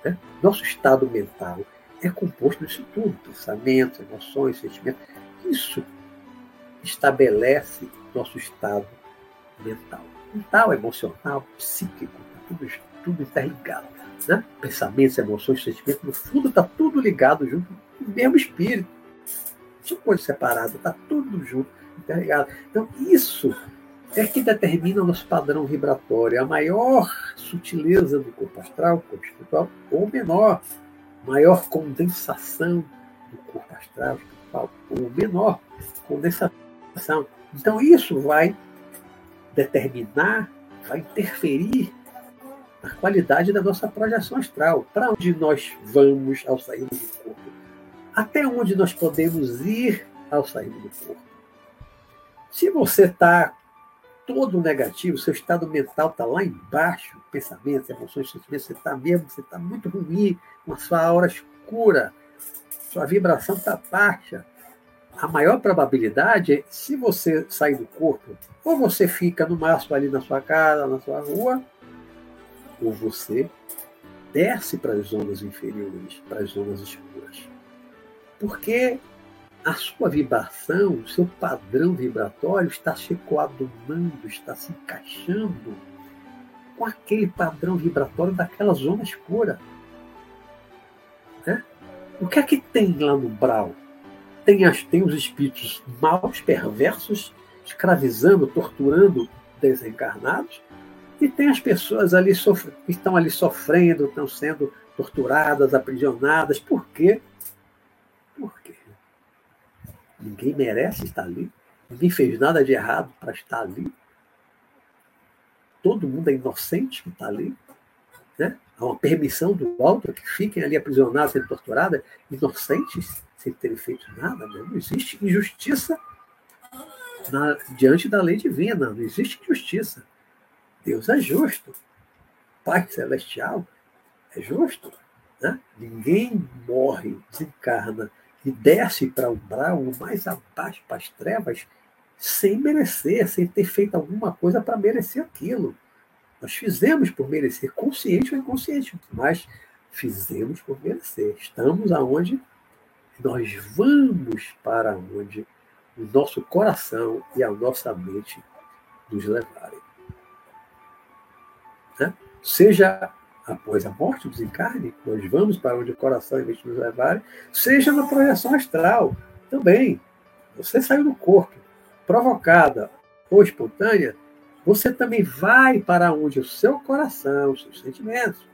A: Né? Nosso estado mental é composto disso tudo: pensamentos, emoções, sentimentos. Isso estabelece nosso estado mental. Mental, emocional, psíquico, tá tudo, tudo interligado. Né? Pensamentos, emoções, sentimentos, no fundo está tudo ligado junto no mesmo espírito. Não são coisas separadas, está tudo junto, interligado. Então, isso é que determina o nosso padrão vibratório. A maior sutileza do corpo astral, corpo espiritual, ou menor, maior condensação do corpo astral, espiritual, ou menor condensação. Então, isso vai determinar, vai interferir na qualidade da nossa projeção astral. Para onde nós vamos ao sair do corpo? Até onde nós podemos ir ao sair do corpo? Se você está todo negativo, seu estado mental está lá embaixo, pensamentos, emoções, sentimentos, você está mesmo, você está muito ruim, com a sua aura escura, sua vibração está baixa. A maior probabilidade é, se você sair do corpo, ou você fica no máximo ali na sua casa, na sua rua, ou você desce para as zonas inferiores, para as zonas escuras. Porque a sua vibração, o seu padrão vibratório está se coadunando, está se encaixando com aquele padrão vibratório daquela zona escura. Né? O que é que tem lá no Brau? Tem, as, tem os espíritos maus, perversos, escravizando, torturando desencarnados, e tem as pessoas ali que estão ali sofrendo, estão sendo torturadas, aprisionadas. Por quê? Por quê? Ninguém merece estar ali. Ninguém fez nada de errado para estar ali. Todo mundo é inocente que está ali. Né? Há uma permissão do alto que fiquem ali aprisionados, sendo torturados, inocentes, sem terem feito nada. Né? Não existe injustiça na, diante da lei divina. Não existe injustiça. Deus é justo. Pai Celestial é justo. Né? Ninguém morre, desencarna e desce para o umbral, mais abaixo para as trevas, sem merecer, sem ter feito alguma coisa para merecer aquilo. Nós fizemos por merecer, consciente ou inconsciente, mas fizemos por merecer. Estamos aonde nós vamos para onde o nosso coração e a nossa mente nos levarem. Né? Seja após a morte, o desencarne, nós vamos para onde o coração e mente nos levarem, seja na projeção astral também. Você saiu do corpo, provocada ou espontânea, você também vai para onde o seu coração, os seus sentimentos,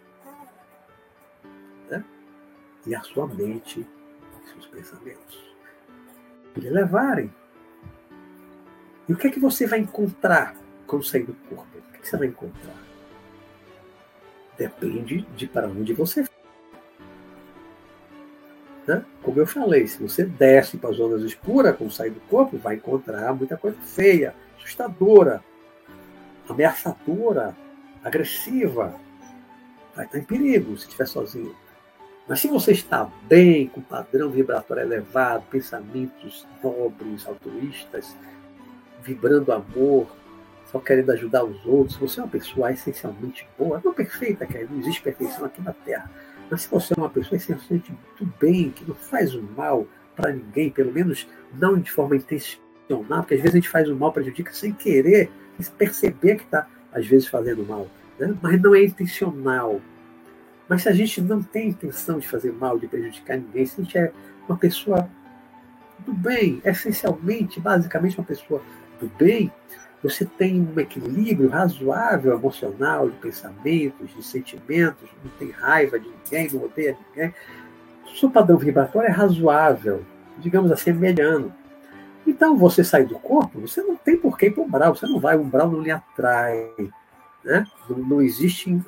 A: né? e a sua mente, os seus pensamentos, lhe levarem. E o que é que você vai encontrar quando sair do corpo? O que, é que você vai encontrar? Depende de para onde você né? Como eu falei, se você desce para as zonas escuras, quando sair do corpo, vai encontrar muita coisa feia, assustadora, ameaçadora, agressiva. Vai estar em perigo se estiver sozinho. Mas se você está bem, com padrão vibratório elevado, pensamentos nobres, altruístas, vibrando amor, só querendo ajudar os outros, você é uma pessoa essencialmente boa, não perfeita, que não existe perfeição aqui na Terra, mas se você é uma pessoa essencialmente muito bem, que não faz o mal para ninguém, pelo menos não de forma intencional, porque às vezes a gente faz o mal, prejudica sem querer, sem perceber que está, às vezes, fazendo mal, né? mas não é intencional. Mas se a gente não tem intenção de fazer mal, de prejudicar ninguém, se a gente é uma pessoa do bem, essencialmente, basicamente uma pessoa do bem, você tem um equilíbrio razoável emocional, de pensamentos, de sentimentos, não tem raiva de ninguém, não odeia ninguém. O seu padrão vibratório é razoável, digamos assim, é mediano. Então, você sai do corpo, você não tem por que ir para o umbral, você não vai, o umbral não lhe atrai. Né? Não, não existe um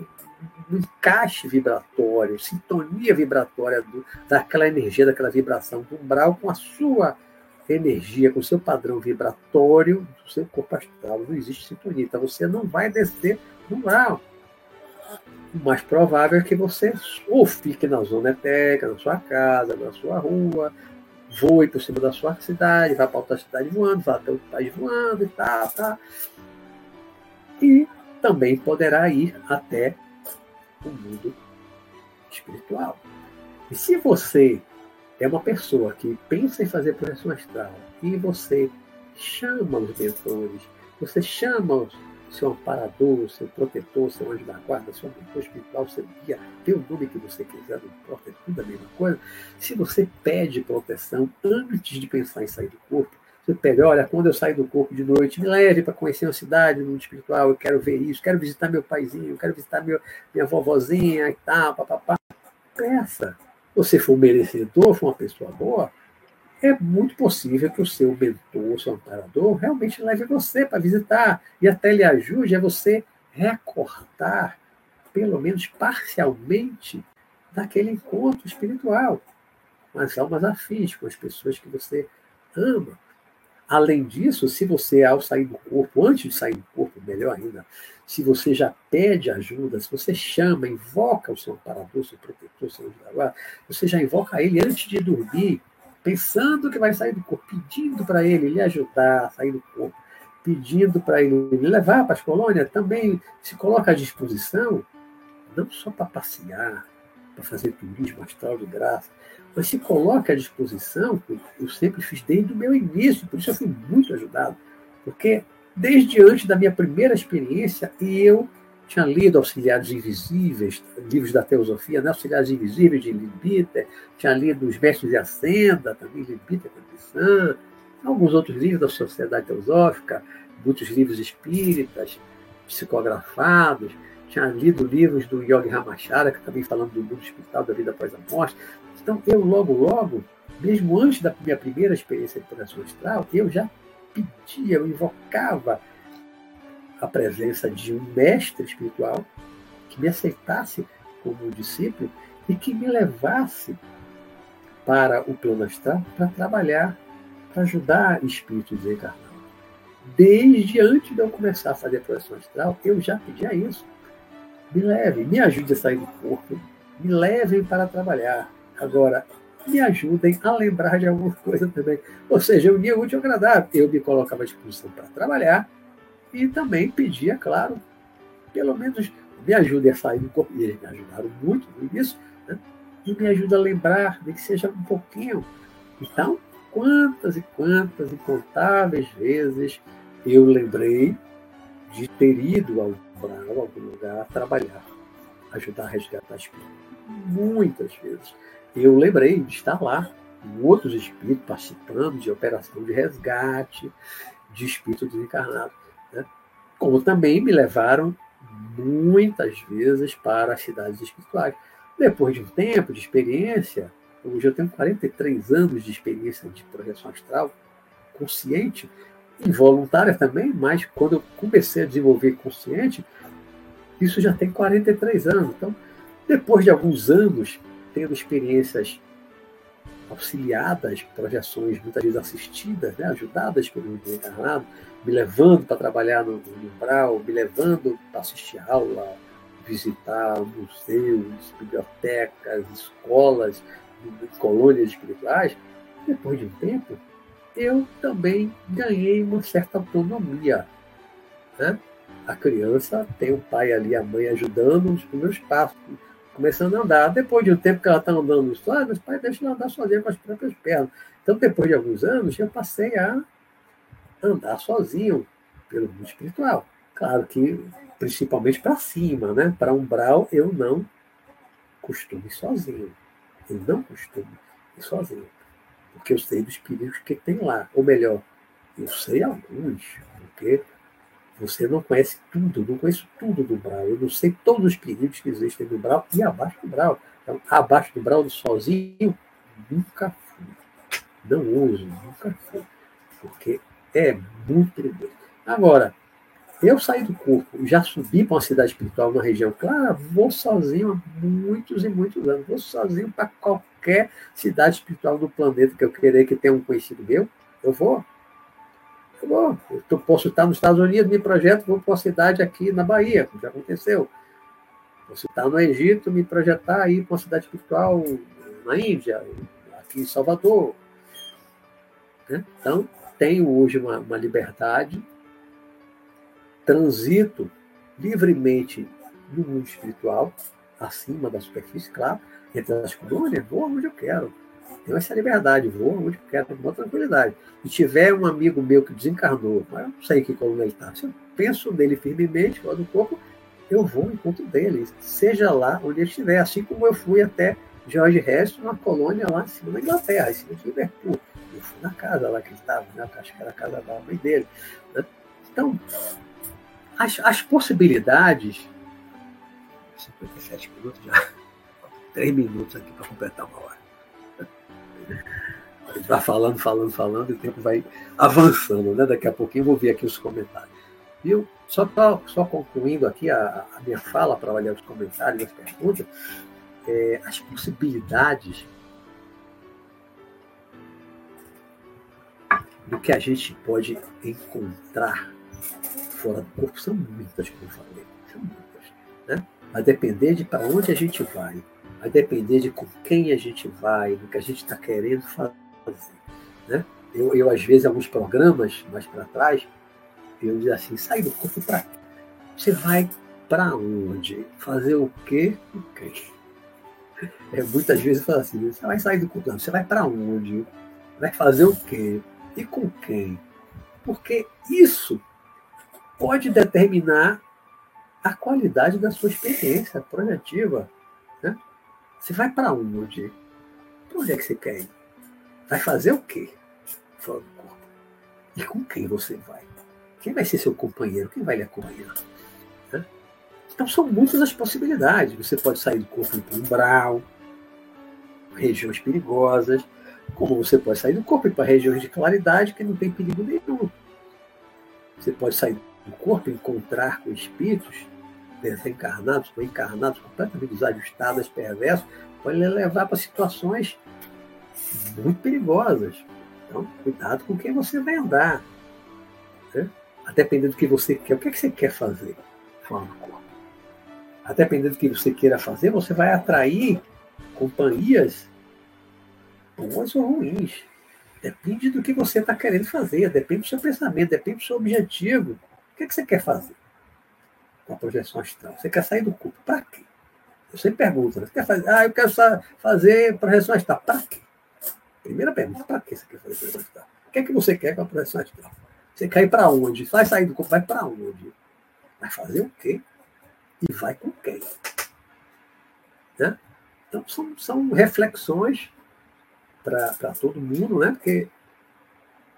A: encaixe vibratório, sintonia vibratória do, daquela energia, daquela vibração do umbral com a sua energia, com o seu padrão vibratório do seu corpo astral. Não existe sintonia. Então você não vai descer no umbral. O mais provável é que você ou fique na zona etérea, na sua casa, na sua rua, voe por cima da sua cidade, vá para outra cidade voando, vá até outro país voando e tá, tá. E também poderá ir até o mundo espiritual. E se você é uma pessoa que pensa em fazer projeção astral e você chama os mentores, você chama o seu amparador, seu protetor, seu anjo da guarda, seu mentor espiritual, seu guia, dê o nome que você quiser, não importa, é tudo a mesma coisa. Se você pede proteção antes de pensar em sair do corpo, você pede, olha, quando eu sair do corpo de noite, me leve para conhecer uma cidade, no mundo espiritual, eu quero ver isso, quero visitar meu paizinho, quero visitar meu, minha vovozinha e tal, papapá. Peça você for merecedor, for uma pessoa boa, é muito possível que o seu mentor, o seu amparador, realmente leve você para visitar e até lhe ajude a você recortar, pelo menos parcialmente, daquele encontro espiritual com as almas afins, com as pessoas que você ama. Além disso, se você, ao sair do corpo, antes de sair do corpo, melhor ainda, se você já pede ajuda, se você chama, invoca o seu amparador, seu protetor, seu anjo você já invoca ele antes de dormir, pensando que vai sair do corpo, pedindo para ele lhe ajudar a sair do corpo, pedindo para ele levar para as colônias, também se coloca à disposição, não só para passear, para fazer turismo astral de graça, mas se coloca à disposição, eu sempre fiz desde o meu início, por isso eu fui muito ajudado, porque desde antes da minha primeira experiência, eu tinha lido Auxiliares Invisíveis, livros da teosofia, né? Invisíveis de Limbiter, tinha lido Os Mestres de Ascenda, também Limbiter Condição, alguns outros livros da Sociedade Teosófica, muitos livros espíritas, psicografados, tinha lido livros do Yogi Ramachara, que também falando do mundo espiritual, da vida após a morte. Então, eu logo, logo mesmo antes da minha primeira experiência de projeção astral, eu já pedia, eu invocava a presença de um mestre espiritual que me aceitasse como discípulo e que me levasse para o plano astral para trabalhar, para ajudar espíritos desencarnados. Desde antes de eu começar a fazer projeção astral, eu já pedia isso. Me leve, me ajude a sair do corpo, me levem para trabalhar. Agora, me ajudem a lembrar de alguma coisa também. Ou seja, eu unia útil ao agradável. Eu me colocava à disposição para trabalhar e também pedia, claro, pelo menos me ajudem a sair do corpo. E eles me ajudaram muito nisso, né? e me ajuda a lembrar, nem que seja um pouquinho. Então, quantas e quantas incontáveis vezes eu lembrei de ter ido ao Brau, algum lugar, trabalhar, ajudar a resgatar espíritos. Muitas vezes. Eu lembrei de estar lá, com outros espíritos participando de operação de resgate de espíritos desencarnados. Né? Como também me levaram muitas vezes para as cidades espirituais. Depois de um tempo de experiência, hoje eu tenho 43 anos de experiência de projeção astral, consciente, involuntária também, mas quando eu comecei a desenvolver consciente, isso já tem 43 anos. Então, depois de alguns anos tendo experiências auxiliadas, projeções muitas vezes assistidas, né, ajudadas pelo encarnado, me levando para trabalhar no, Umbral, me levando para assistir aula, visitar museus, bibliotecas, escolas, colônias espirituais, depois de um tempo, eu também ganhei uma certa autonomia. Né? A criança tem o pai ali, a mãe ajudando nos primeiros passos, começando a andar. Depois de um tempo que ela está andando no ah, meus pais deixam ela andar sozinha com as próprias pernas. Então, depois de alguns anos, eu passei a andar sozinho pelo mundo espiritual. Claro que principalmente para cima, né? Para umbral eu não costumo ir sozinho. Eu não costumo ir sozinho. Porque eu sei dos perigos que tem lá. Ou melhor, eu sei alguns, porque você não conhece tudo, não conheço tudo do Brau. Eu não sei todos os perigos que existem no Brau e abaixo do Brau. Então, abaixo do Brau, sozinho, nunca fui. Não uso, nunca fui. Porque é muito perigoso. Agora, eu saí do corpo, já subi para uma cidade espiritual, uma região clara, vou sozinho há muitos e muitos anos. Vou sozinho para qualquer cidade espiritual do planeta que eu querer que tenha um conhecido meu. Eu vou. Vou. Eu posso estar nos Estados Unidos, me projeto, vou para uma cidade aqui na Bahia, como já aconteceu. Posso estar no Egito, me projetar aí para uma cidade espiritual na Índia, aqui em Salvador. Né? Então, tenho hoje uma, uma liberdade transito livremente no mundo espiritual, acima da superfície, claro, entre as colônias, vou onde eu quero. Tenho essa liberdade, vou onde quero, com boa tranquilidade. E tiver um amigo meu que desencarnou, mas eu não sei que coluna ele está, se eu penso nele firmemente, fora do corpo, eu vou ao encontro dele, seja lá onde ele estiver, assim como eu fui até George Reston, uma colônia lá em cima da Inglaterra, em cima de Liverpool. Eu fui na casa lá que ele estava, né? acho que era a casa da mãe dele. Né? Então, as, as possibilidades. 57 minutos já. Três minutos aqui para completar uma hora. A gente vai falando, falando, falando, e o tempo vai avançando, né? Daqui a pouquinho eu vou ver aqui os comentários. Viu? Só, pra, só concluindo aqui a, a minha fala para olhar os comentários as perguntas, é, as possibilidades do que a gente pode encontrar fora do corpo são muitas, como eu falei. São muitas. Né? Vai depender de para onde a gente vai. Vai depender de com quem a gente vai, do que a gente está querendo fazer. Né? Eu, eu, às vezes, alguns programas mais para trás, eu dizia assim: sai do corpo para quê? Você vai para onde? Fazer o quê? O quê? É, muitas vezes fala assim: você vai sair do corpo, não, você vai para onde? Vai fazer o quê? E com quem? Porque isso pode determinar a qualidade da sua experiência projetiva. Né? Você vai para onde? Para onde é que você quer ir? Vai fazer o quê fora do corpo? E com quem você vai? Quem vai ser seu companheiro? Quem vai lhe acompanhar? Então são muitas as possibilidades. Você pode sair do corpo para um umbral, regiões perigosas. Como você pode sair do corpo e para regiões de claridade que não tem perigo nenhum. Você pode sair do corpo e encontrar com espíritos desencarnados ou encarnados completamente desajustados, perversos, pode levar para situações muito perigosas. Então, cuidado com quem você vai andar. Né? A depender do que você quer. O que, é que você quer fazer fora do corpo? A depender do que você queira fazer, você vai atrair companhias boas ou ruins. Depende do que você está querendo fazer, depende do seu pensamento, depende do seu objetivo. O que, é que você quer fazer com a projeção astral? Você quer sair do corpo? Para quê? Eu sempre pergunto, né? você quer fazer? Ah, eu quero fazer projeção astral. Para quê? Primeira pergunta, para que você quer fazer projeção astral? O que é que você quer com a projeção astral? Você quer ir para onde? Vai sair do corpo, vai para onde? Vai fazer o quê? E vai com quem? Né? Então, são, são reflexões para todo mundo, né? Porque,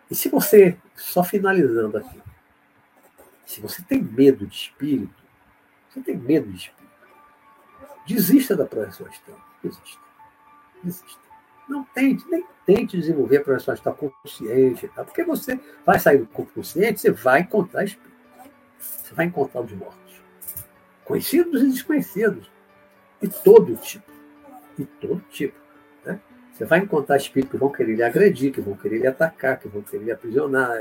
A: e se você, só finalizando aqui, se você tem medo de espírito, você tem medo de espírito, desista da projeção astral. Desista. Desista. Não tente, nem tente desenvolver a projeção astral consciente, tá? porque você vai sair do corpo consciente, você vai encontrar espírito. Você vai encontrar os mortos. Conhecidos e desconhecidos. De todo tipo. De todo tipo. Você vai encontrar espíritos que vão querer lhe agredir, que vão querer lhe atacar, que vão querer lhe aprisionar.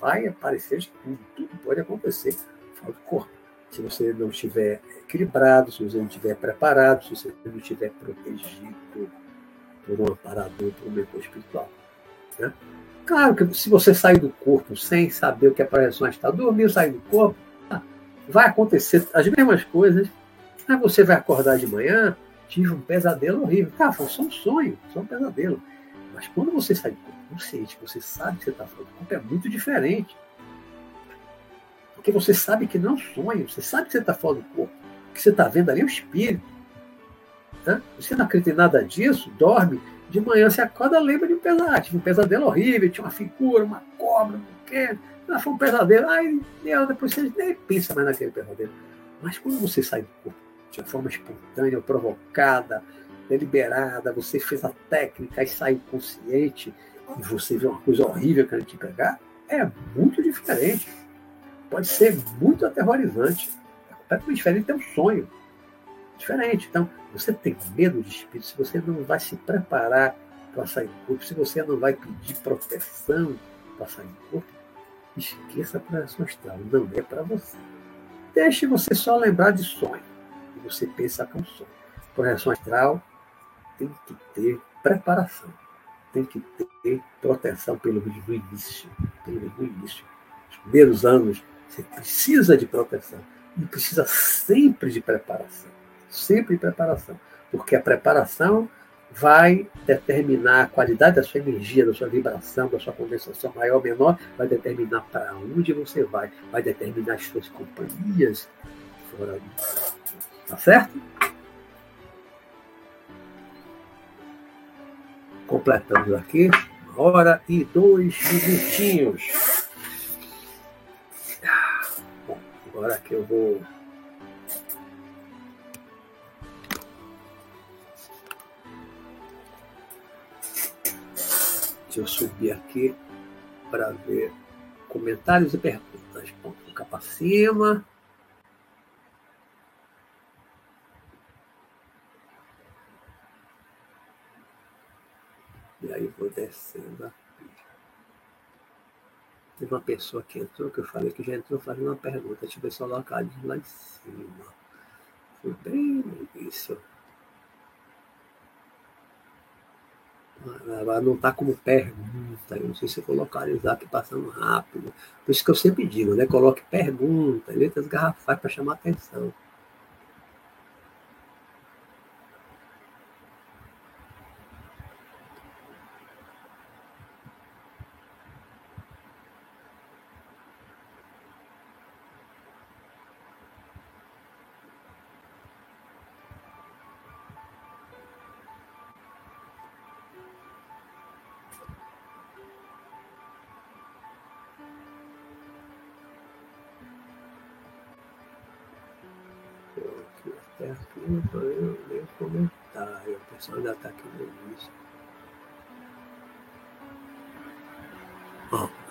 A: Vai aparecer de tudo, tudo pode acontecer fora do corpo. Se você não estiver equilibrado, se você não estiver preparado, se você não estiver protegido por um amparador, por um mentor espiritual. Né? Claro que se você sair do corpo sem saber o que a projeção está, dormir, sair do corpo, ah, vai acontecer as mesmas coisas, Aí você vai acordar de manhã, tive um pesadelo horrível. Cara, foi só um sonho, só um pesadelo. Mas quando você sai do corpo consciente, você sabe que você está fora do corpo, é muito diferente. Porque você sabe que não é um sonho, você sabe que você está fora do corpo. O que você está vendo ali é o espírito. Né? Você não acredita em nada disso, dorme, de manhã você acorda, lembra de um pesadelo. Um pesadelo horrível, tinha uma figura, uma cobra, um quê. Ah, foi um pesadelo. Aí depois você nem pensa mais naquele pesadelo. Mas quando você sai do corpo de forma espontânea, provocada, deliberada, você fez a técnica e saiu consciente, e você vê uma coisa horrível querendo te pegar, é muito diferente. Pode ser muito aterrorizante. É completamente diferente, é um sonho. Diferente. Então, você tem medo de espírito, se você não vai se preparar para sair do corpo, se você não vai pedir proteção para sair do corpo, esqueça a projeção astral. Não é para você. Deixe você só lembrar de sonho você pensa com sonho. Projeção astral tem que ter preparação, tem que ter proteção pelo menos no início. Pelo menos no início. Os primeiros anos, você precisa de proteção. E precisa sempre de preparação. Sempre de preparação. Porque a preparação vai determinar a qualidade da sua energia, da sua vibração, da sua condensação maior ou menor, vai determinar para onde você vai, vai determinar as suas companhias fora do Tá certo? Completamos aqui uma hora e dois minutinhos. Bom, agora que eu vou. Deixa eu subir aqui para ver comentários e perguntas. Vou ficar para cima. E aí vou descendo aqui. Teve uma pessoa que entrou, que eu falei que já entrou fazendo uma pergunta. Deixa eu ver se eu localizo lá em cima. Foi bem início. Ela não está como pergunta. Eu não sei se eu vou localizar aqui passando rápido. Por isso que eu sempre digo, né? Coloque pergunta, letras garrafais para chamar atenção. Ainda está aqui no início.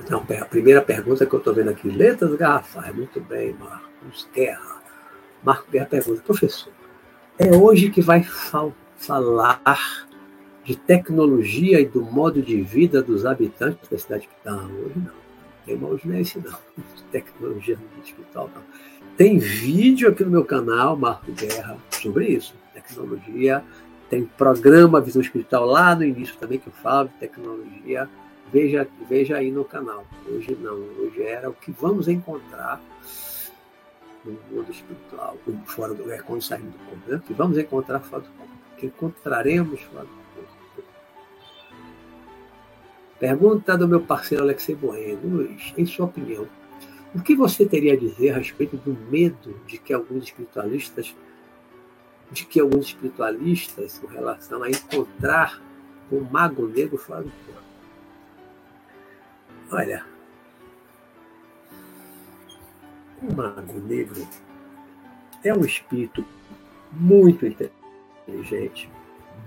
A: Não, a primeira pergunta que eu estou vendo aqui, letras garrafais, muito bem, Marcos Guerra. Marcos Guerra pergunta, professor, é hoje que vai fal falar de tecnologia e do modo de vida dos habitantes da cidade de Não, hoje não. Não tem não é esse não. Tecnologia no hospital não. Tem vídeo aqui no meu canal, Marco Guerra, sobre isso. Tecnologia. Tem programa Visão Espiritual lá no início também que eu falo de tecnologia. Veja, veja aí no canal. Hoje não, hoje era o que vamos encontrar no mundo espiritual, fora do é, quando saímos do corpo, né? que vamos encontrar fora do corpo, que encontraremos fora do corpo. Pergunta do meu parceiro Alexei Bueno, Luiz, em sua opinião, o que você teria a dizer a respeito do medo de que alguns espiritualistas de que alguns espiritualistas com relação a encontrar um mago negro fora do corpo? Olha, o mago negro é um espírito muito inteligente,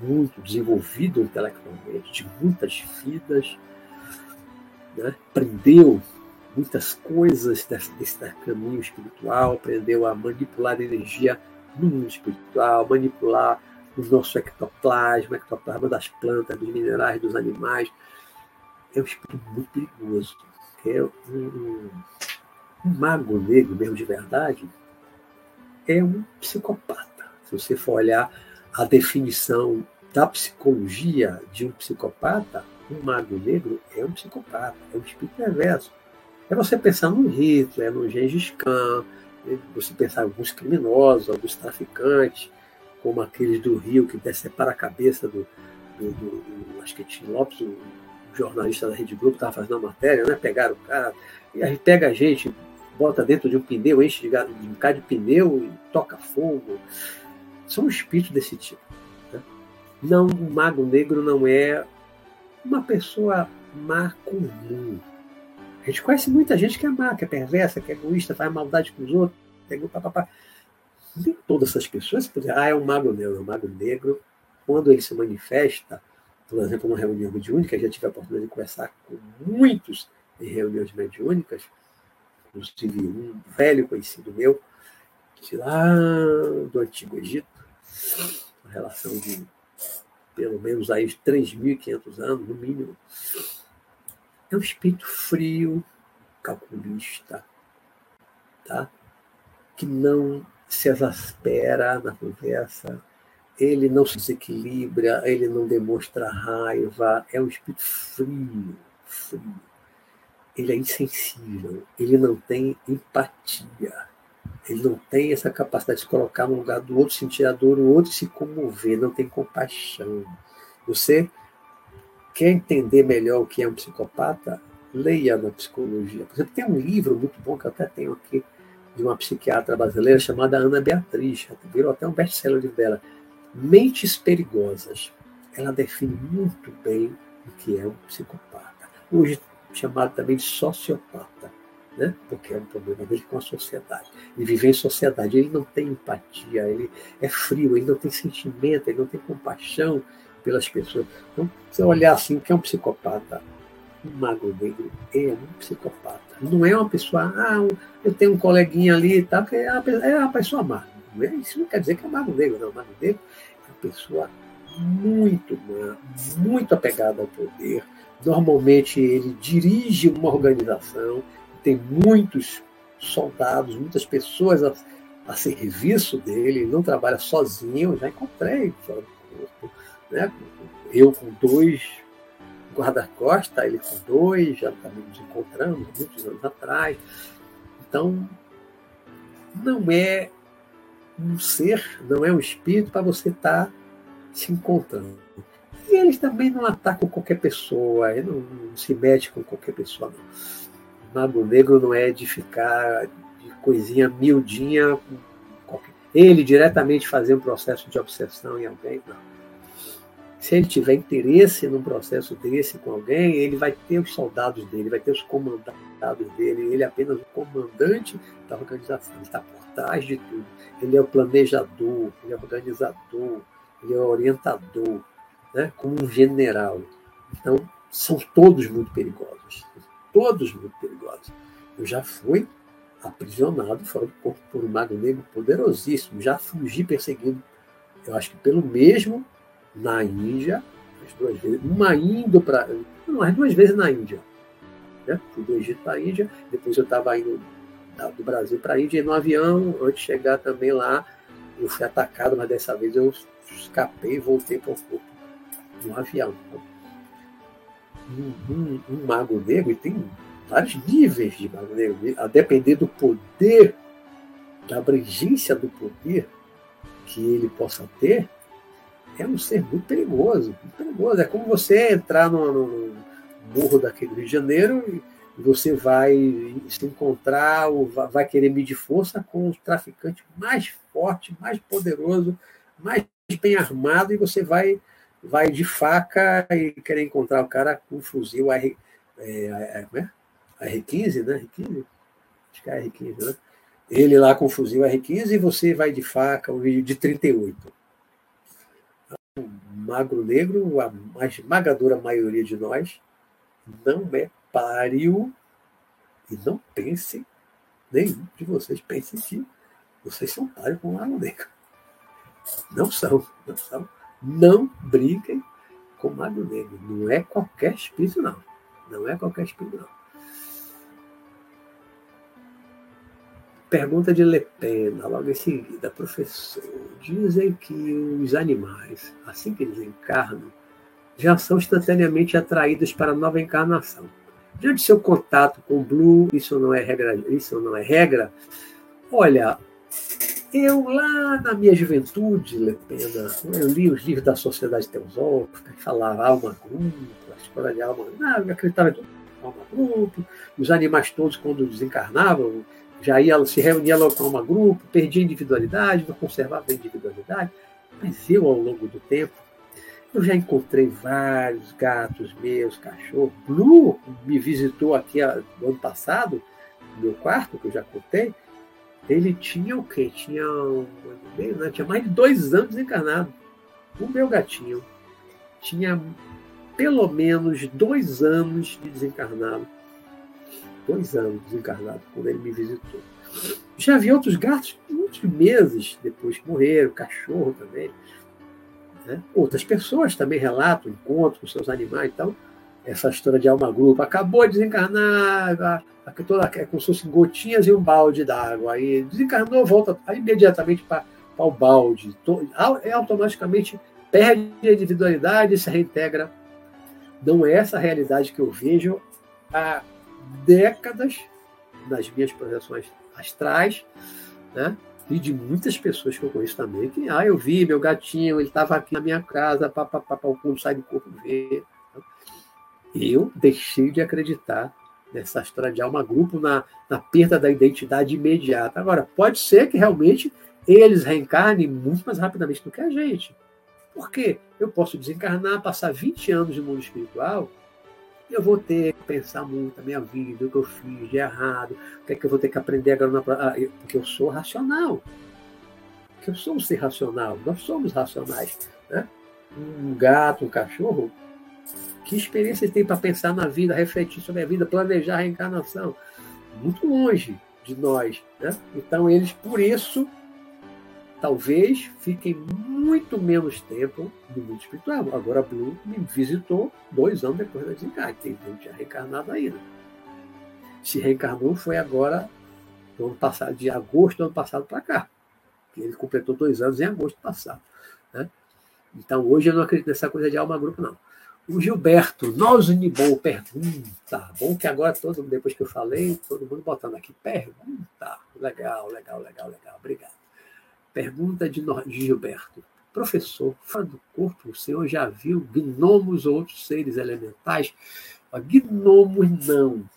A: muito desenvolvido intelectualmente, de muitas vidas, né? aprendeu muitas coisas desse, desse caminho espiritual, aprendeu a manipular energia no mundo espiritual, manipular o nosso ectoplasma, ectoplasma das plantas, dos minerais, dos animais. É um espírito muito perigoso. É um, um mago negro mesmo de verdade é um psicopata. Se você for olhar a definição da psicologia de um psicopata, um mago negro é um psicopata, é um espírito perverso. É você pensar no Hitler, no Gengis Khan, você pensar em alguns criminosos, alguns traficantes, como aqueles do Rio que decepara a cabeça do, do, do, do acho que Tim Lopes, o jornalista da Rede Globo, estava fazendo a matéria, né? Pegaram o cara, e aí pega a gente, bota dentro de um pneu, enche de, de um bocado de pneu e toca fogo. São espíritos desse tipo. Né? Não, o mago negro não é uma pessoa má comum. A gente conhece muita gente que é má, que é perversa, que é egoísta, faz maldade com os outros, pegou papapá. Nem todas essas pessoas, por exemplo, ah, é um mago negro. O mago negro, quando ele se manifesta, por exemplo, numa reunião mediúnica, já tive a oportunidade de conversar com muitos em reuniões mediúnicas, inclusive um velho conhecido meu, de lá do Antigo Egito, uma relação de pelo menos aí 3.500 anos, no mínimo. É um espírito frio, calculista, tá? que não se exaspera na conversa, ele não se desequilibra, ele não demonstra raiva, é um espírito frio, frio ele é insensível, ele não tem empatia, ele não tem essa capacidade de se colocar no lugar do outro, sentir a dor do outro se comover, não tem compaixão. Você quer entender melhor o que é um psicopata? Leia na psicologia. Por exemplo, tem um livro muito bom que eu até tenho aqui, de uma psiquiatra brasileira chamada Ana Beatriz, virou até um best-seller dela, Mentes Perigosas. Ela define muito bem o que é um psicopata. Hoje chamado também de sociopata, né? porque é um problema dele com a sociedade. Ele vive em sociedade, ele não tem empatia, ele é frio, ele não tem sentimento, ele não tem compaixão pelas pessoas. Então, se olhar assim, que é um psicopata? Um mago negro é um psicopata. Não é uma pessoa, ah, eu tenho um coleguinha ali e tal, é é uma pessoa má. Não é? Isso não quer dizer que é mago negro, não. O mago negro é uma pessoa muito má, muito apegada ao poder, Normalmente ele dirige uma organização, tem muitos soldados, muitas pessoas a, a serviço dele, ele não trabalha sozinho, eu já encontrei né? eu com dois guarda-costas, ele com dois, já também nos encontramos muitos anos atrás. Então, não é um ser, não é um espírito para você estar tá se encontrando. E eles também não atacam qualquer pessoa, não, não se mete com qualquer pessoa, não. O Mago Negro não é de ficar de coisinha miudinha, ele diretamente fazer um processo de obsessão em alguém, não. Se ele tiver interesse num processo desse com alguém, ele vai ter os soldados dele, vai ter os comandados dele, ele é apenas o comandante da organização, ele está por trás de tudo. Ele é o planejador, ele é o organizador, ele é o orientador né, como um general. Então, são todos muito perigosos. todos muito perigosos. Eu já fui aprisionado fora do corpo por um mago negro poderosíssimo, já fugi perseguido, eu acho que pelo mesmo na Índia, as duas vezes, uma indo para. Não, as duas vezes na Índia. Né? Fui do Egito para a Índia, depois eu estava indo do Brasil para a Índia no avião, antes de chegar também lá, eu fui atacado, mas dessa vez eu escapei e voltei para o no avião. Um, um, um, mago negro, e tem vários níveis de mago negro, a depender do poder, da abrangência do poder que ele possa ter, é um ser muito perigoso, muito perigoso. É como você entrar no, no morro daquele Rio de Janeiro e você vai se encontrar ou vai querer medir força com o traficante mais forte, mais poderoso, mais bem armado e você vai vai de faca e querer encontrar o cara com um fuzil R, é, é, é, R15, né? R15? Acho que é R15, né? Ele lá com o fuzil R15 e você vai de faca, um vídeo de 38 magro negro, a esmagadora maioria de nós, não é páreo e não pense, nenhum de vocês pensem que vocês são páreo com o magro negro. Não são, não são. Não briguem com o magro negro. Não é qualquer espírito, não. Não é qualquer espírito, não. Pergunta de Lepena, logo em seguida, professor. Dizem que os animais, assim que eles encarnam, já são instantaneamente atraídos para a nova encarnação. Diante seu contato com o Blue, isso não é regra, isso não é regra. Olha, eu lá na minha juventude, Lepena, eu li os livros da Sociedade Teosófica, que falava alma grupo, a escola de alma, não, eu acreditava em alma grupo, os animais todos quando desencarnavam, já ia, se reunia logo uma grupo, perdia individualidade, não conservava a individualidade. Mas eu, ao longo do tempo, eu já encontrei vários gatos meus, cachorro. Blue me visitou aqui no ano passado, no meu quarto, que eu já contei. Ele tinha o quê? Tinha, um, né? tinha mais de dois anos encarnado. O meu gatinho tinha pelo menos dois anos de desencarnado dois anos desencarnado, quando ele me visitou. Já vi outros gatos muitos meses depois que morreram, cachorro também. Né? Outras pessoas também relatam encontros com seus animais. Então, essa história de alma grupo acabou de desencarnar, toda, é como se fossem gotinhas e um balde d'água. Aí desencarnou, volta aí, imediatamente para o balde. É automaticamente perde a individualidade e se reintegra. Não é essa a realidade que eu vejo há décadas nas minhas projeções astrais, né? E de muitas pessoas que eu conheço também, que, ah, eu vi meu gatinho, ele estava aqui na minha casa, papapá, o corpo sai do corpo ver. Eu deixei de acreditar nessa história de alma grupo, na, na perda da identidade imediata. Agora, pode ser que realmente eles reencarnem muito mais rapidamente do que a gente. Por quê? Eu posso desencarnar, passar 20 anos no mundo espiritual eu vou ter que pensar muito na minha vida, o que eu fiz de errado, o que é que eu vou ter que aprender agora, na... Ah, porque eu sou racional. Porque eu sou um ser racional, nós somos racionais. Né? Um gato, um cachorro, que experiência ele tem para pensar na vida, refletir sobre a vida, planejar a reencarnação? Muito longe de nós. Né? Então, eles, por isso, talvez fiquem muito menos tempo no mundo espiritual. Agora, Blue me visitou dois anos depois da desencarne, ele não tinha reencarnado ainda. Se reencarnou foi agora, no ano passado, de agosto do ano passado para cá. Ele completou dois anos em agosto passado. Né? Então, hoje eu não acredito nessa coisa de alma grupo, não. O Gilberto, nós Unibol, pergunta. Bom que agora, todo, depois que eu falei, todo mundo botando aqui, pergunta. Legal, legal, legal, legal. Obrigado. Pergunta de Gilberto. Professor, fora do corpo, o senhor já viu gnomos ou outros seres elementais? Gnomos não.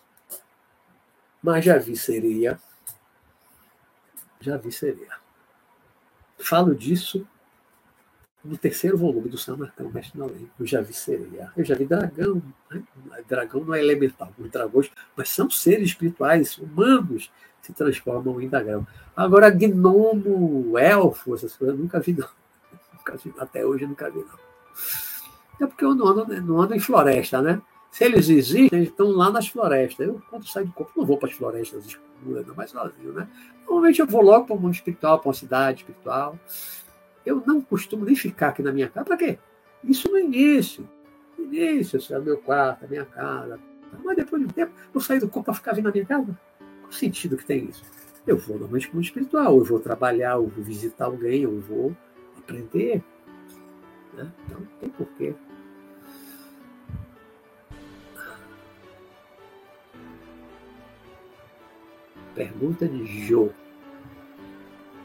A: Mas já vi sereia. Já vi sereia. Falo disso no terceiro volume do Samarcão, Mestre Além. Eu já vi sereia. Eu já vi dragão. Né? Dragão não é elemental, os dragões, mas são seres espirituais, humanos, se transformam em dragão. Agora, gnomo, elfo, essas coisas, nunca vi, não. Nunca vi, até hoje nunca vi, não. É porque eu não ando, não ando em floresta, né? Se eles existem, eles estão lá nas florestas. Eu, quando saio de corpo, não vou para as florestas escuras, não mais sozinho, né? Normalmente eu vou logo para o mundo espiritual, para uma cidade espiritual. Eu não costumo nem ficar aqui na minha casa. Para quê? Isso no início. No início, é o meu quarto, a minha casa. Mas depois de um tempo, eu saio do corpo para ficar vindo na minha casa. Qual sentido que tem isso? Eu vou normalmente o mundo espiritual, eu vou trabalhar, eu vou visitar alguém, eu vou aprender. Né? Então, não tem porquê. Pergunta de Jô.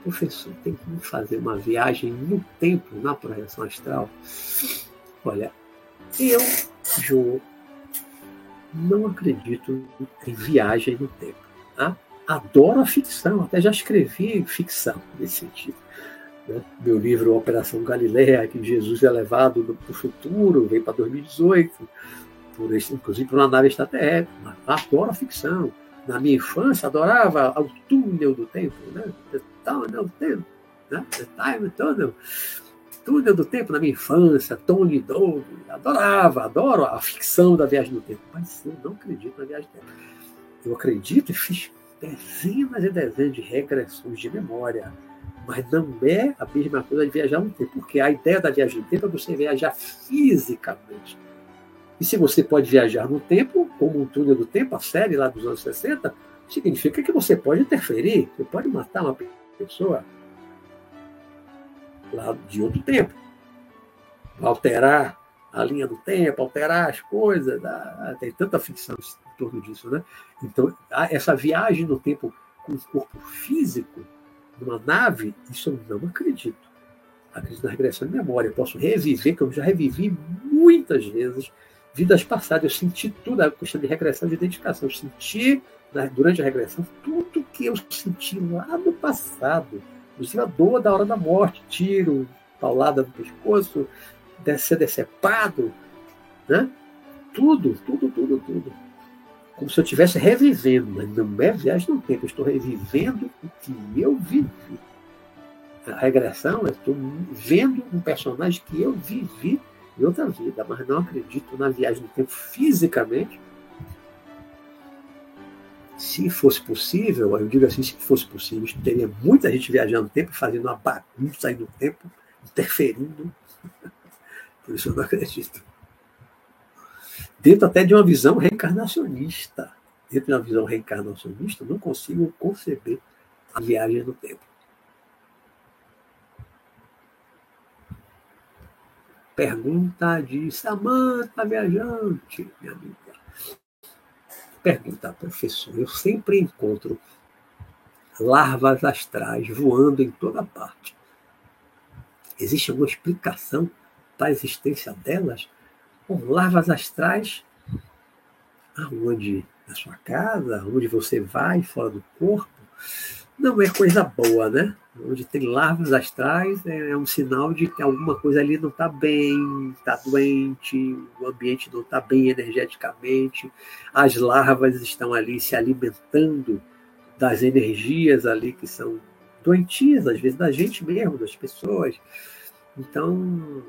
A: Professor, tem como fazer uma viagem no tempo na projeção astral? Olha, eu, Jô, não acredito em viagem no tempo. Tá? Adoro a ficção, até já escrevi ficção nesse sentido. Né? Meu livro Operação Galileia, que Jesus é levado para o futuro, vem para 2018, por, inclusive por uma nave extraterrestre. Adoro a ficção. Na minha infância, adorava o túnel do tempo, né? The Tunnel do Tempo, né? The Time Tunnel. Túnel do Tempo na minha infância, Tony Doug, adorava, adoro a ficção da viagem no tempo, mas eu não acredito na viagem no tempo. Eu acredito e fiz dezenas e dezenas de regressões de memória, mas não é a mesma coisa de viajar no tempo, porque a ideia da viagem no tempo é você viajar fisicamente. E se você pode viajar no tempo, como um túnel do tempo, a série lá dos anos 60, significa que você pode interferir, você pode matar uma pessoa lá de outro tempo, alterar a linha do tempo, alterar as coisas, tem tanta ficção torno disso, né? Então, essa viagem no tempo com o corpo físico, numa nave, isso eu não acredito. Acredito na regressão de memória. Eu posso reviver, que eu já revivi muitas vezes, vidas passadas. Eu senti tudo, a questão de regressão de identificação. Eu senti, né, durante a regressão, tudo que eu senti lá no passado. Inclusive a dor da hora da morte, tiro, paulada no pescoço, ser decepado, né? Tudo, tudo, tudo, tudo. Como se eu estivesse revivendo, mas não é viagem no tempo, eu estou revivendo o que eu vivi. A regressão, eu estou vendo um personagem que eu vivi em outra vida, mas não acredito na viagem no tempo fisicamente. Se fosse possível, eu digo assim, se fosse possível, teria muita gente viajando no tempo, fazendo uma bagunça aí no tempo, interferindo. Por isso eu não acredito. Dentro até de uma visão reencarnacionista. Dentro de uma visão reencarnacionista, não consigo conceber a viagem no tempo. Pergunta de Samanta Viajante, minha amiga. Pergunta, professor, eu sempre encontro larvas astrais voando em toda parte. Existe alguma explicação para a existência delas? Com larvas astrais, aonde? Na sua casa, onde você vai, fora do corpo, não é coisa boa, né? Onde tem larvas astrais é, é um sinal de que alguma coisa ali não está bem, está doente, o ambiente não está bem energeticamente, as larvas estão ali se alimentando das energias ali que são doentias, às vezes da gente mesmo, das pessoas. Então,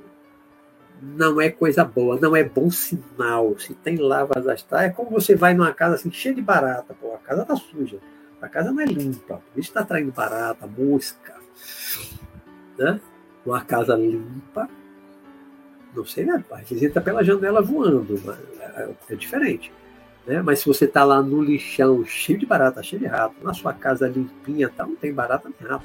A: não é coisa boa, não é bom sinal. Se tem lavas astrais, é como você vai numa casa assim, cheia de barata, pô, a casa tá suja, a casa não é limpa, por isso está atraindo barata, mosca. Né? Uma casa limpa, não sei, né? às vezes entra pela janela voando, é, é diferente. Né? Mas se você está lá no lixão, cheio de barata, cheio de rato, na sua casa limpinha, tá, não tem barata nem rato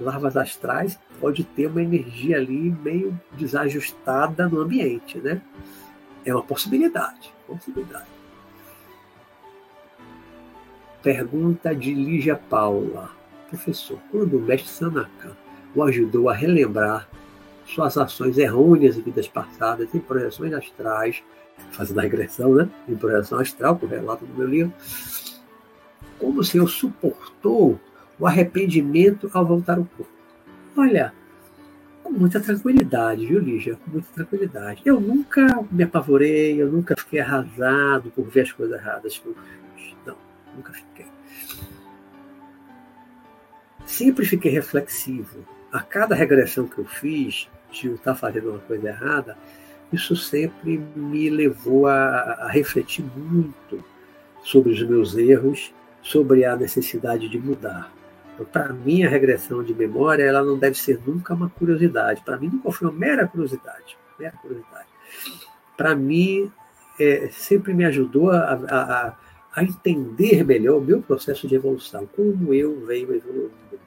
A: larvas astrais pode ter uma energia ali meio desajustada no ambiente, né? É uma possibilidade, possibilidade. Pergunta de Lígia Paula. Professor, quando o mestre Sanaka o ajudou a relembrar suas ações errôneas em vidas passadas, em projeções astrais, fazendo a regressão, né? Em projeção astral, que eu relato no meu livro, como o Senhor suportou o arrependimento ao voltar ao corpo. Olha, com muita tranquilidade, viu, Lígia? Com muita tranquilidade. Eu nunca me apavorei, eu nunca fiquei arrasado por ver as coisas erradas Não, nunca fiquei. Sempre fiquei reflexivo. A cada regressão que eu fiz, de eu estar fazendo uma coisa errada, isso sempre me levou a, a refletir muito sobre os meus erros, sobre a necessidade de mudar. Então, para mim, a regressão de memória ela não deve ser nunca uma curiosidade. Para mim, nunca foi uma mera curiosidade. Mera curiosidade. Para mim, é, sempre me ajudou a, a, a, entender melhor o meu processo de evolução, como eu venho evoluindo,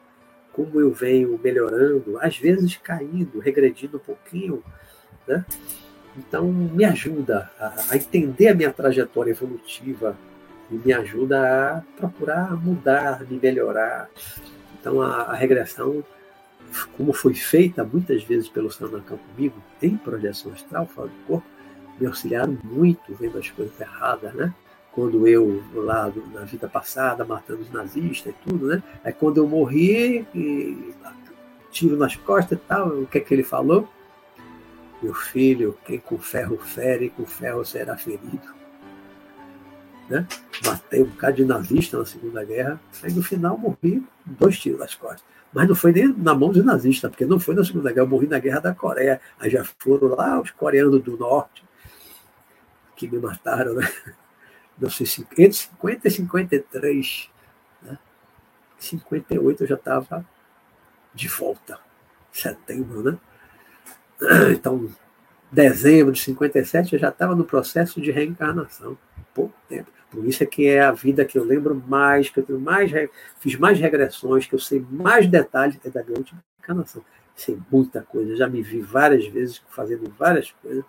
A: como eu venho melhorando, às vezes caindo, regredindo um pouquinho, né? Então, me ajuda a, a entender a minha trajetória evolutiva e me ajuda a procurar mudar, me melhorar. Então, a, a regressão, como foi feita muitas vezes pelo Sanacan comigo, em projeção astral, fora do corpo, me auxiliaram muito vendo as coisas erradas, né? Quando eu, lá na vida passada, matando os nazistas e tudo, né? Aí quando eu morri, e, tiro nas costas e tal, o que é que ele falou? Meu filho, quem com ferro fere, com ferro será ferido. Né? Matei um bocado de nazista na Segunda Guerra, aí no final morri dois tiros nas costas. Mas não foi nem na mão dos nazistas, porque não foi na Segunda Guerra, eu morri na Guerra da Coreia. Aí já foram lá os coreanos do norte que me mataram, né? Não sei, entre 50 e 53. Né? 58 eu já estava de volta. Setembro, né? Então, dezembro de 57 eu já estava no processo de reencarnação. Pouco tempo. Por isso é que é a vida que eu lembro mais, que eu tenho mais, fiz mais regressões, que eu sei mais detalhes é da minha última encarnação. Sei muita coisa. Já me vi várias vezes fazendo várias coisas,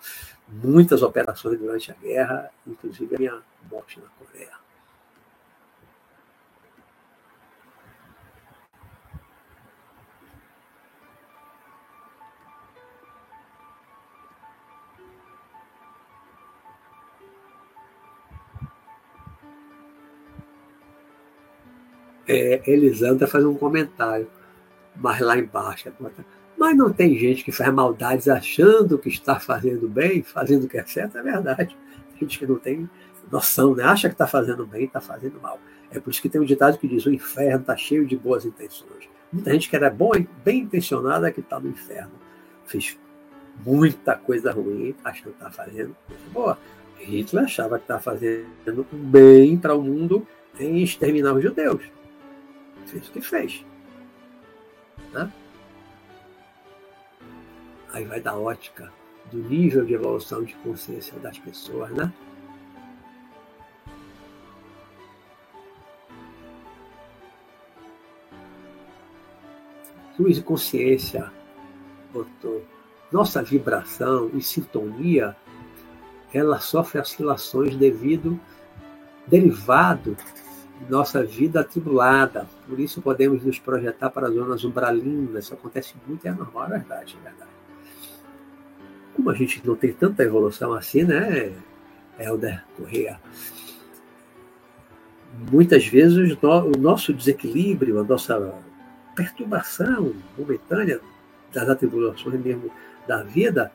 A: muitas operações durante a guerra, inclusive a minha morte na Coreia. É, Elisandra faz um comentário, mas lá embaixo. Mas não tem gente que faz maldades achando que está fazendo bem, fazendo o que é certo, é verdade. Gente que não tem noção, né? acha que está fazendo bem, está fazendo mal. É por isso que tem um ditado que diz: o inferno está cheio de boas intenções. Muita gente que era boa, bem intencionada que está no inferno. Fez muita coisa ruim, achando que está fazendo coisa boa. Hitler achava que estava fazendo bem para o mundo em exterminar os judeus fez o que fez. Né? Aí vai da ótica do nível de evolução de consciência das pessoas, né? Luz e consciência, doutor, nossa vibração e sintonia, ela sofre oscilações devido derivado nossa vida atribulada. Por isso podemos nos projetar para zonas umbralinas. Isso acontece muito, é normal, é verdade, é verdade. Como a gente não tem tanta evolução assim, né, Helder Correa? Muitas vezes o nosso desequilíbrio, a nossa perturbação momentânea das atribulações mesmo da vida,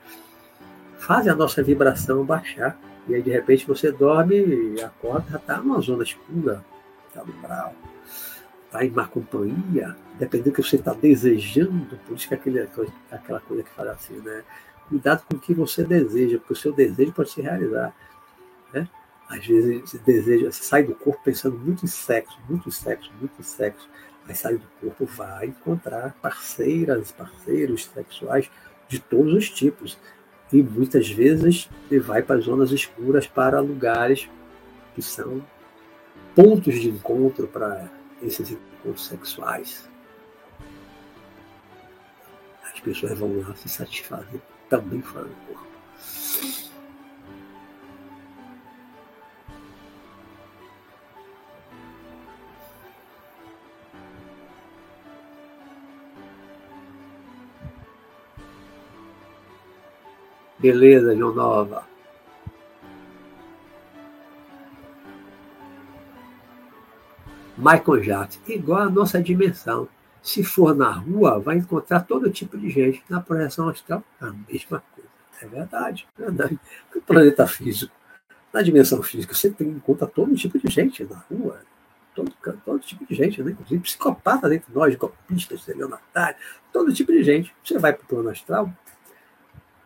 A: fazem a nossa vibração baixar. E aí, de repente, você dorme e acorda, está numa zona escura, está no brau, está em má companhia, dependendo do que você está desejando, por isso que aquele, aquela coisa que fala assim, né? Cuidado com o que você deseja, porque o seu desejo pode se realizar. Né? Às vezes você deseja, você sai do corpo pensando muito em sexo, muito em sexo, muito em sexo. Aí sai do corpo, vai encontrar parceiras, parceiros sexuais de todos os tipos. E muitas vezes ele vai para zonas escuras, para lugares que são pontos de encontro para esses encontros sexuais. As pessoas vão lá se satisfazer também fora do corpo. Beleza, João Nova. Michael Jackson, igual a nossa dimensão. Se for na rua, vai encontrar todo tipo de gente. Na projeção astral, a mesma coisa. É verdade, é verdade. No planeta físico, na dimensão física, você tem em conta todo tipo de gente na rua. Todo, todo tipo de gente, né? inclusive psicopata dentro de nós, golpistas, estelionatários, todo tipo de gente. Você vai para o plano astral,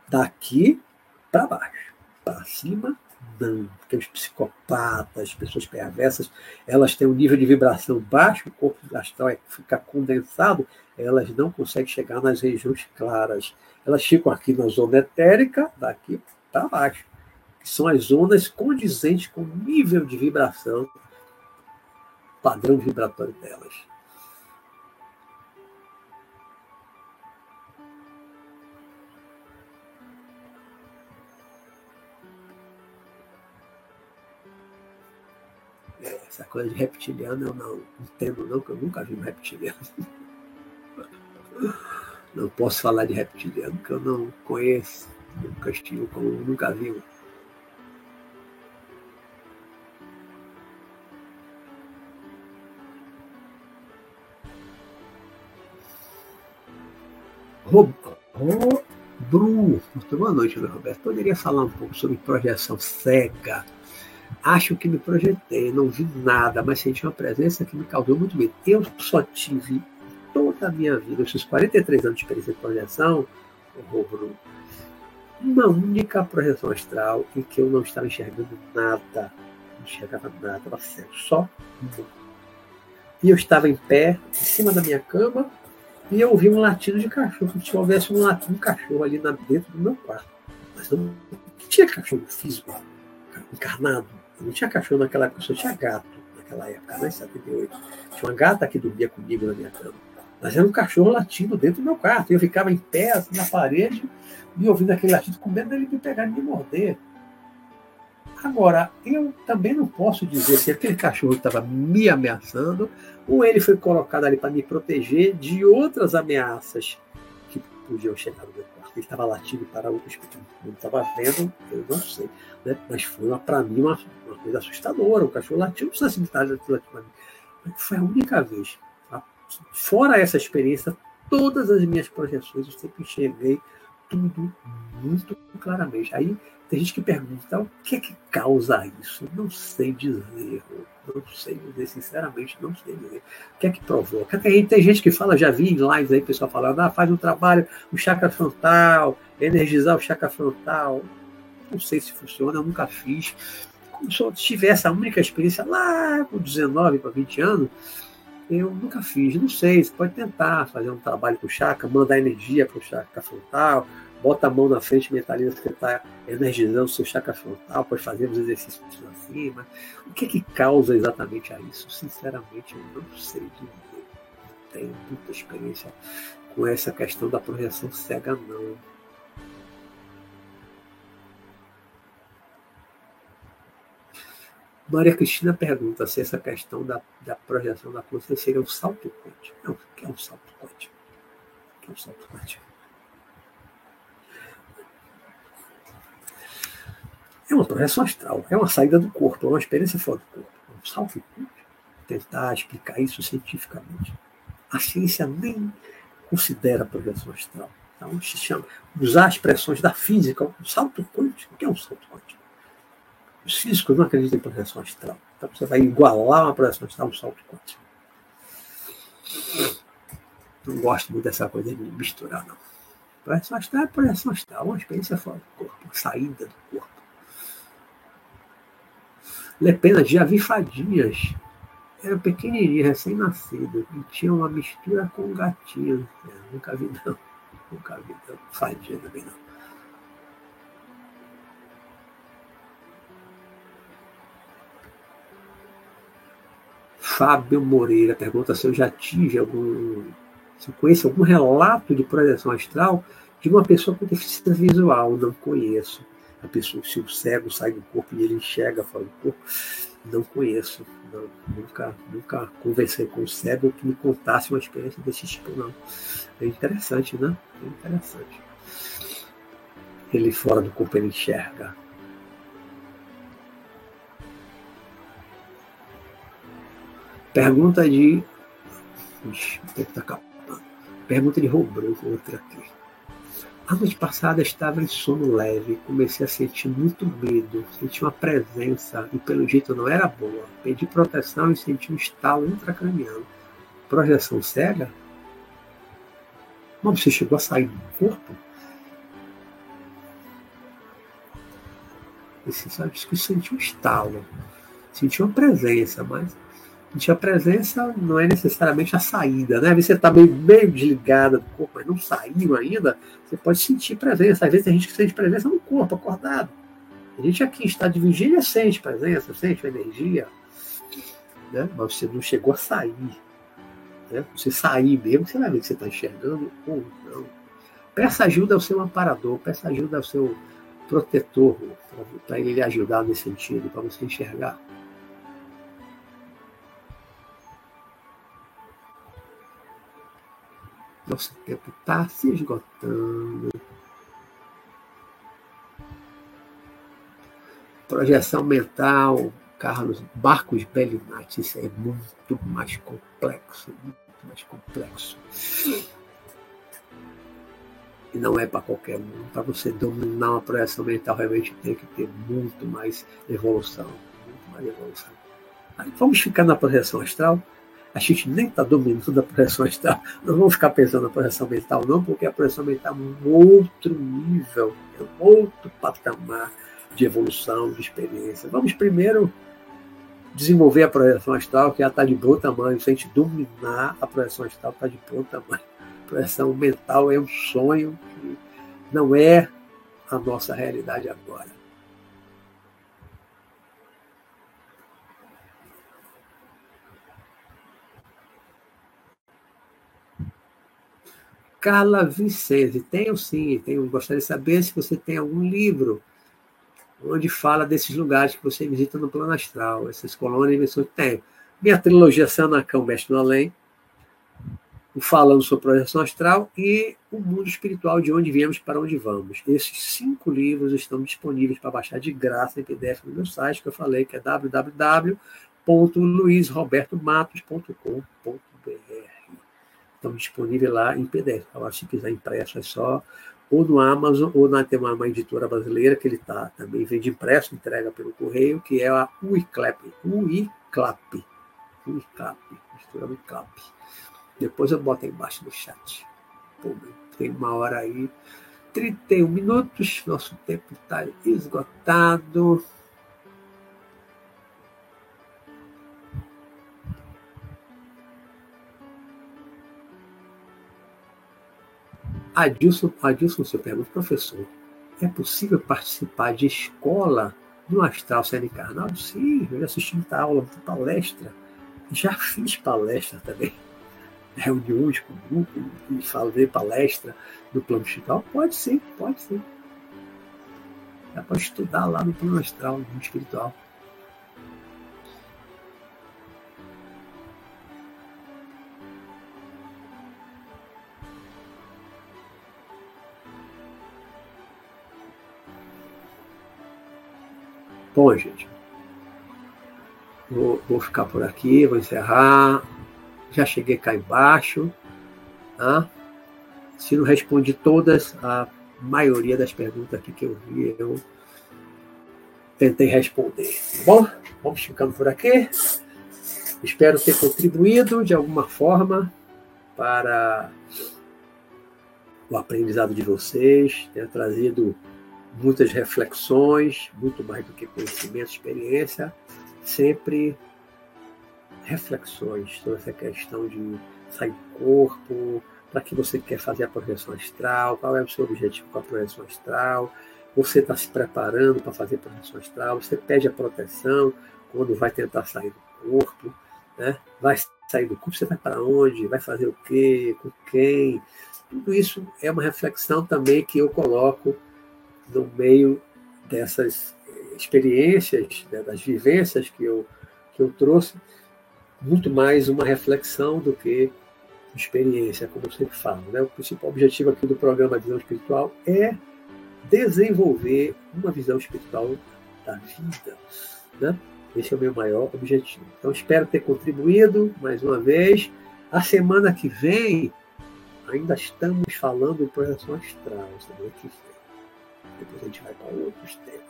A: daqui para baixo. Para cima, não. Porque os psicopatas, as pessoas perversas, elas têm um nível de vibração baixo, o corpo astral é, fica condensado, elas não conseguem chegar nas regiões claras. Elas ficam aqui na zona etérica, daqui para baixo, que são as zonas condizentes com o nível de vibração, padrão vibratório delas. Essa coisa de reptiliano eu não entendo, não, que eu nunca vi um reptiliano. Não posso falar de reptiliano, que eu não conheço, nunca estive com nunca vi um. Bru, muito boa noite, meu Roberto. Poderia falar um pouco sobre projeção cega Acho que me projetei, não vi nada, mas senti uma presença que me causou muito medo. Eu só tive toda a minha vida, esses 43 anos de experiência de projeção, Bruno, uma única projeção astral em que eu não estava enxergando nada. Não enxergava nada, estava cego, só. E eu estava em pé, em cima da minha cama, e eu ouvi um latido de cachorro, como se houvesse um latido de cachorro ali dentro do meu quarto. Mas não tinha cachorro físico, encarnado não tinha cachorro naquela época, só tinha gato naquela época, né, em 78. Tinha uma gata que dormia comigo na minha cama. Mas era um cachorro latindo dentro do meu quarto. E eu ficava em pé, assim, na parede, me ouvindo aquele latido, com medo dele me pegar e me morder. Agora, eu também não posso dizer se aquele cachorro estava me ameaçando ou ele foi colocado ali para me proteger de outras ameaças que podiam chegar no meu ele estava latindo para o espírito não estava vendo, eu não sei. Né? Mas foi para mim uma, uma, coisa assustadora. O cachorro latindo, não precisa se latindo para mim. Foi a única vez. Tá? Fora essa experiência, todas as minhas projeções eu sempre enxerguei tudo muito claramente. Aí tem gente que pergunta o que é que causa isso? Não sei dizer. Não sei dizer, sinceramente, não sei dizer. O que é que provoca? Tem, tem gente que fala, já vi em lives aí, pessoal falando, ah, faz um trabalho, o chakra frontal, energizar o chakra frontal. Não sei se funciona, eu nunca fiz. Se eu tivesse a única experiência lá com 19 para 20 anos, eu nunca fiz, não sei, você pode tentar fazer um trabalho com o chakra, mandar energia para o chakra frontal, bota a mão na frente, mentaliza que está energizando o seu chakra frontal, pode fazer os exercícios assim, mas o que, que causa exatamente a isso? Sinceramente, eu não sei dizer. Não tenho muita experiência com essa questão da projeção cega, não. Maria Cristina pergunta se essa questão da, da projeção da consciência seria um salto quântico. Não, que é um salto quântico? Que é um salto quântico? É uma projeção astral, é uma saída do corpo, é uma experiência fora do corpo. Um quântico. Tentar explicar isso cientificamente. A ciência nem considera a projeção astral. Então, se chama, usar expressões da física, um salto quântico. O que é um salto quântico? Os físicos não acreditam em projeção astral. Então você vai igualar uma projeção astral a um salto quântico. Não gosto muito dessa coisa de misturar, não. Projeção astral é projeção astral, uma experiência fora do corpo, uma saída do corpo. Lepena, já vi fadinhas. Era pequenininha, recém-nascido, e tinha uma mistura com gatinho. É, nunca vi, não. Nunca vi, não. Fadinha também não. Fábio Moreira pergunta se eu já tive algum. Se conheço algum relato de projeção astral de uma pessoa com deficiência visual. Não conheço. A pessoa, se o cego sai do corpo e ele enxerga do corpo, não conheço. Não, nunca, nunca conversei com um cego que me contasse uma experiência desse tipo, não. É interessante, né? É interessante. Ele fora do corpo ele enxerga. Pergunta de. Ixi, tá Pergunta de Robro, outra aqui. A noite passada estava em sono leve, comecei a sentir muito medo, senti uma presença e pelo jeito não era boa. Pedi proteção e senti um estalo intracraniano. Projeção cega? Mas você chegou a sair do corpo? Esse, sabe, que sentiu um estalo, sentiu uma presença, mas sentir a presença não é necessariamente a saída, né? Às vezes você está meio, meio desligada do corpo, mas não saiu ainda, você pode sentir presença. Às vezes tem gente que sente presença no corpo, acordado. A gente aqui está de vigília sente presença, sente energia, né? mas você não chegou a sair. Né? Você sair mesmo, você vai ver que você está enxergando ou não. Peça ajuda ao seu amparador, peça ajuda ao seu protetor, para ele ajudar nesse sentido, para você enxergar. Nosso tempo está se esgotando. Projeção mental, Carlos Marcos Bellinati, isso é muito mais complexo, muito mais complexo. E não é para qualquer um. Para você dominar uma projeção mental, realmente tem que ter muito mais evolução. Muito mais evolução. Aí, vamos ficar na projeção astral? A gente nem está dominando a projeção astral. Não vamos ficar pensando na projeção mental, não, porque a projeção mental é um outro nível, é um outro patamar de evolução, de experiência. Vamos primeiro desenvolver a projeção astral, que já está de bom tamanho. Se a gente dominar a projeção astral, está de bom tamanho. A projeção mental é um sonho que não é a nossa realidade agora. Carla Vicente, tenho sim, tenho, gostaria de saber se você tem algum livro onde fala desses lugares que você visita no plano astral, essas colônias e que tem. Minha trilogia Sanacão, Mestre do Além, o Falando sobre Projeção Astral e o Mundo Espiritual, de onde viemos para onde vamos. Esses cinco livros estão disponíveis para baixar de graça em PDF no meu site, que eu falei, que é www.luizrobertomatos.com.br. Estão disponíveis lá em PDF. Agora, se quiser impresso, é só ou no Amazon, ou na, tem uma, editora brasileira que ele tá, também vende impresso, entrega pelo correio, que é a UICLAP. UICLAP. UICLAP. Editora UICLAP. Depois eu boto aí embaixo no chat. Pô, tem uma hora aí. 31 minutos, nosso tempo está esgotado. Adilson, Adilson se pergunta, professor, é possível participar de escola no Astral Série Carnal? Sim, eu já assisti muita aula, muita palestra. Já fiz palestra também. Reuniões com grupo e falei palestra no plano espiritual? Pode sim, pode sim. Dá para estudar lá no plano astral, no espiritual. Bom, gente, vou, vou ficar por aqui, vou encerrar. Já cheguei cá embaixo. Tá? Se não respondi todas, a maioria das perguntas aqui que eu vi, eu tentei responder. Tá bom, vamos ficando por aqui. Espero ter contribuído de alguma forma para o aprendizado de vocês, ter trazido muitas reflexões, muito mais do que conhecimento, experiência, sempre reflexões sobre essa questão de sair do corpo, para que você quer fazer a projeção astral, qual é o seu objetivo com a projeção astral, você está se preparando para fazer a projeção astral, você pede a proteção quando vai tentar sair do corpo, né? vai sair do corpo, você vai para onde, vai fazer o quê, com quem, tudo isso é uma reflexão também que eu coloco no meio dessas experiências, né, das vivências que eu, que eu trouxe, muito mais uma reflexão do que experiência, como eu sempre falo. Né? O principal objetivo aqui do programa Visão Espiritual é desenvolver uma visão espiritual da vida. Né? Esse é o meu maior objetivo. Então, espero ter contribuído mais uma vez. A semana que vem, ainda estamos falando em projeção astral. Semana que vem depois a gente vai para outros temas.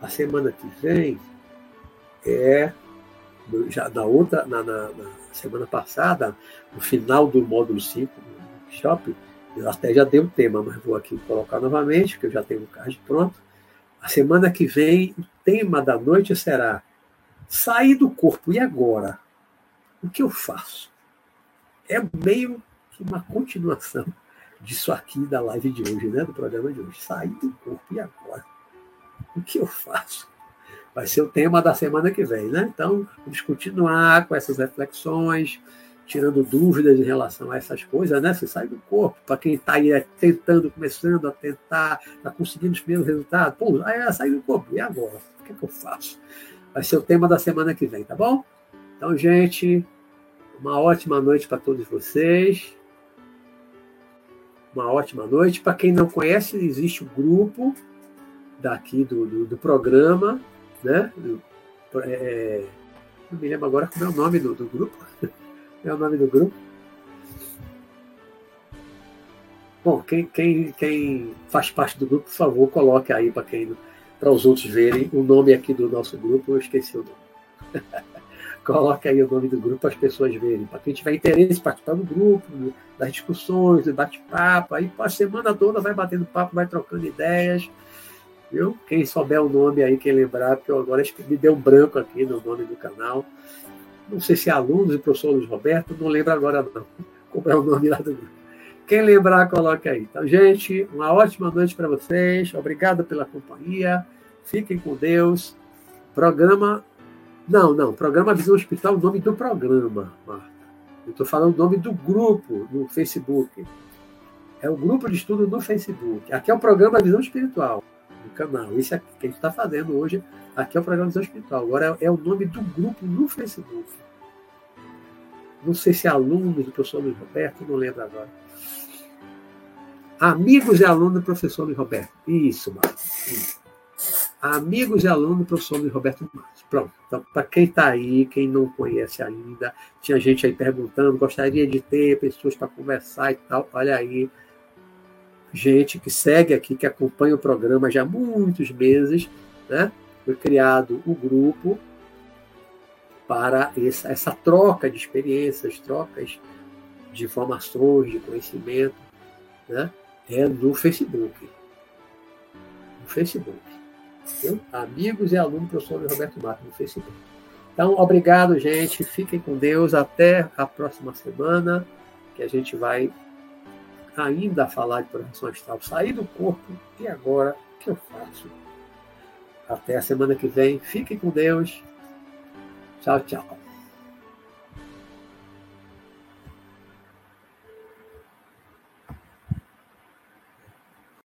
A: A semana que vem é já na outra, na, na, na, semana passada, no final do módulo 5 do workshop, eu até já dei o um tema, mas vou aqui colocar novamente, porque eu já tenho o card pronto. A semana que vem, o tema da noite será sair do corpo. E agora? O que eu faço? É meio que uma continuação disso aqui da live de hoje, né? Do programa de hoje. Sair do corpo. E agora? O que eu faço? Vai ser o tema da semana que vem, né? Então, vamos continuar com essas reflexões, tirando dúvidas em relação a essas coisas, né? Você sai do corpo, para quem está aí é, tentando, começando a tentar, está conseguindo os primeiros resultados, pô, aí é sair do corpo, e agora? O que, é que eu faço? Vai ser o tema da semana que vem, tá bom? Então, gente, uma ótima noite para todos vocês. Uma ótima noite. Para quem não conhece, existe o um grupo daqui do, do, do programa, né? É, não me lembro agora como é o nome do, do grupo. é o nome do grupo. Bom, quem, quem, quem faz parte do grupo, por favor, coloque aí para quem para os outros verem o nome aqui do nosso grupo, eu esqueci o nome. coloque aí o nome do grupo para as pessoas verem. Para quem tiver interesse em participar do grupo, das discussões, do bate-papo, aí a semana toda vai batendo papo, vai trocando ideias. Viu? Quem souber o nome aí, quem lembrar, porque eu agora me deu um branco aqui no nome do canal. Não sei se é alunos e professor Luiz Roberto, não lembro agora não. Como é o nome lá do grupo. Quem lembrar, coloque aí. Então, gente, uma ótima noite para vocês. Obrigado pela companhia. Fiquem com Deus. Programa. Não, não. Programa Visão Hospital, o nome do programa, Marta. Eu estou falando o nome do grupo no Facebook. É o grupo de estudo no Facebook. Aqui é o programa Visão Espiritual do canal. Isso é que a gente está fazendo hoje. Aqui é o programa Visão Espiritual. Agora é, é, o nome do grupo no Facebook. Não sei se é alunos do professor Luiz Roberto, não lembro agora. Amigos e alunos do professor Luiz Roberto. Isso, Marcos. Amigos e alunos do professor Luiz Roberto Marcos. Pronto. Então, para quem está aí, quem não conhece ainda, tinha gente aí perguntando, gostaria de ter pessoas para conversar e tal. Olha aí, gente que segue aqui, que acompanha o programa já há muitos meses, né? Foi criado o um grupo para essa, essa troca de experiências, trocas de informações, de conhecimento, né? É no Facebook. No Facebook. Viu? Amigos e alunos do professor Roberto Marques no Facebook. Então, obrigado, gente. Fiquem com Deus. Até a próxima semana, que a gente vai ainda falar de projeção astral, sair do corpo e agora o que eu faço? Até a semana que vem. Fiquem com Deus. Tchau, tchau.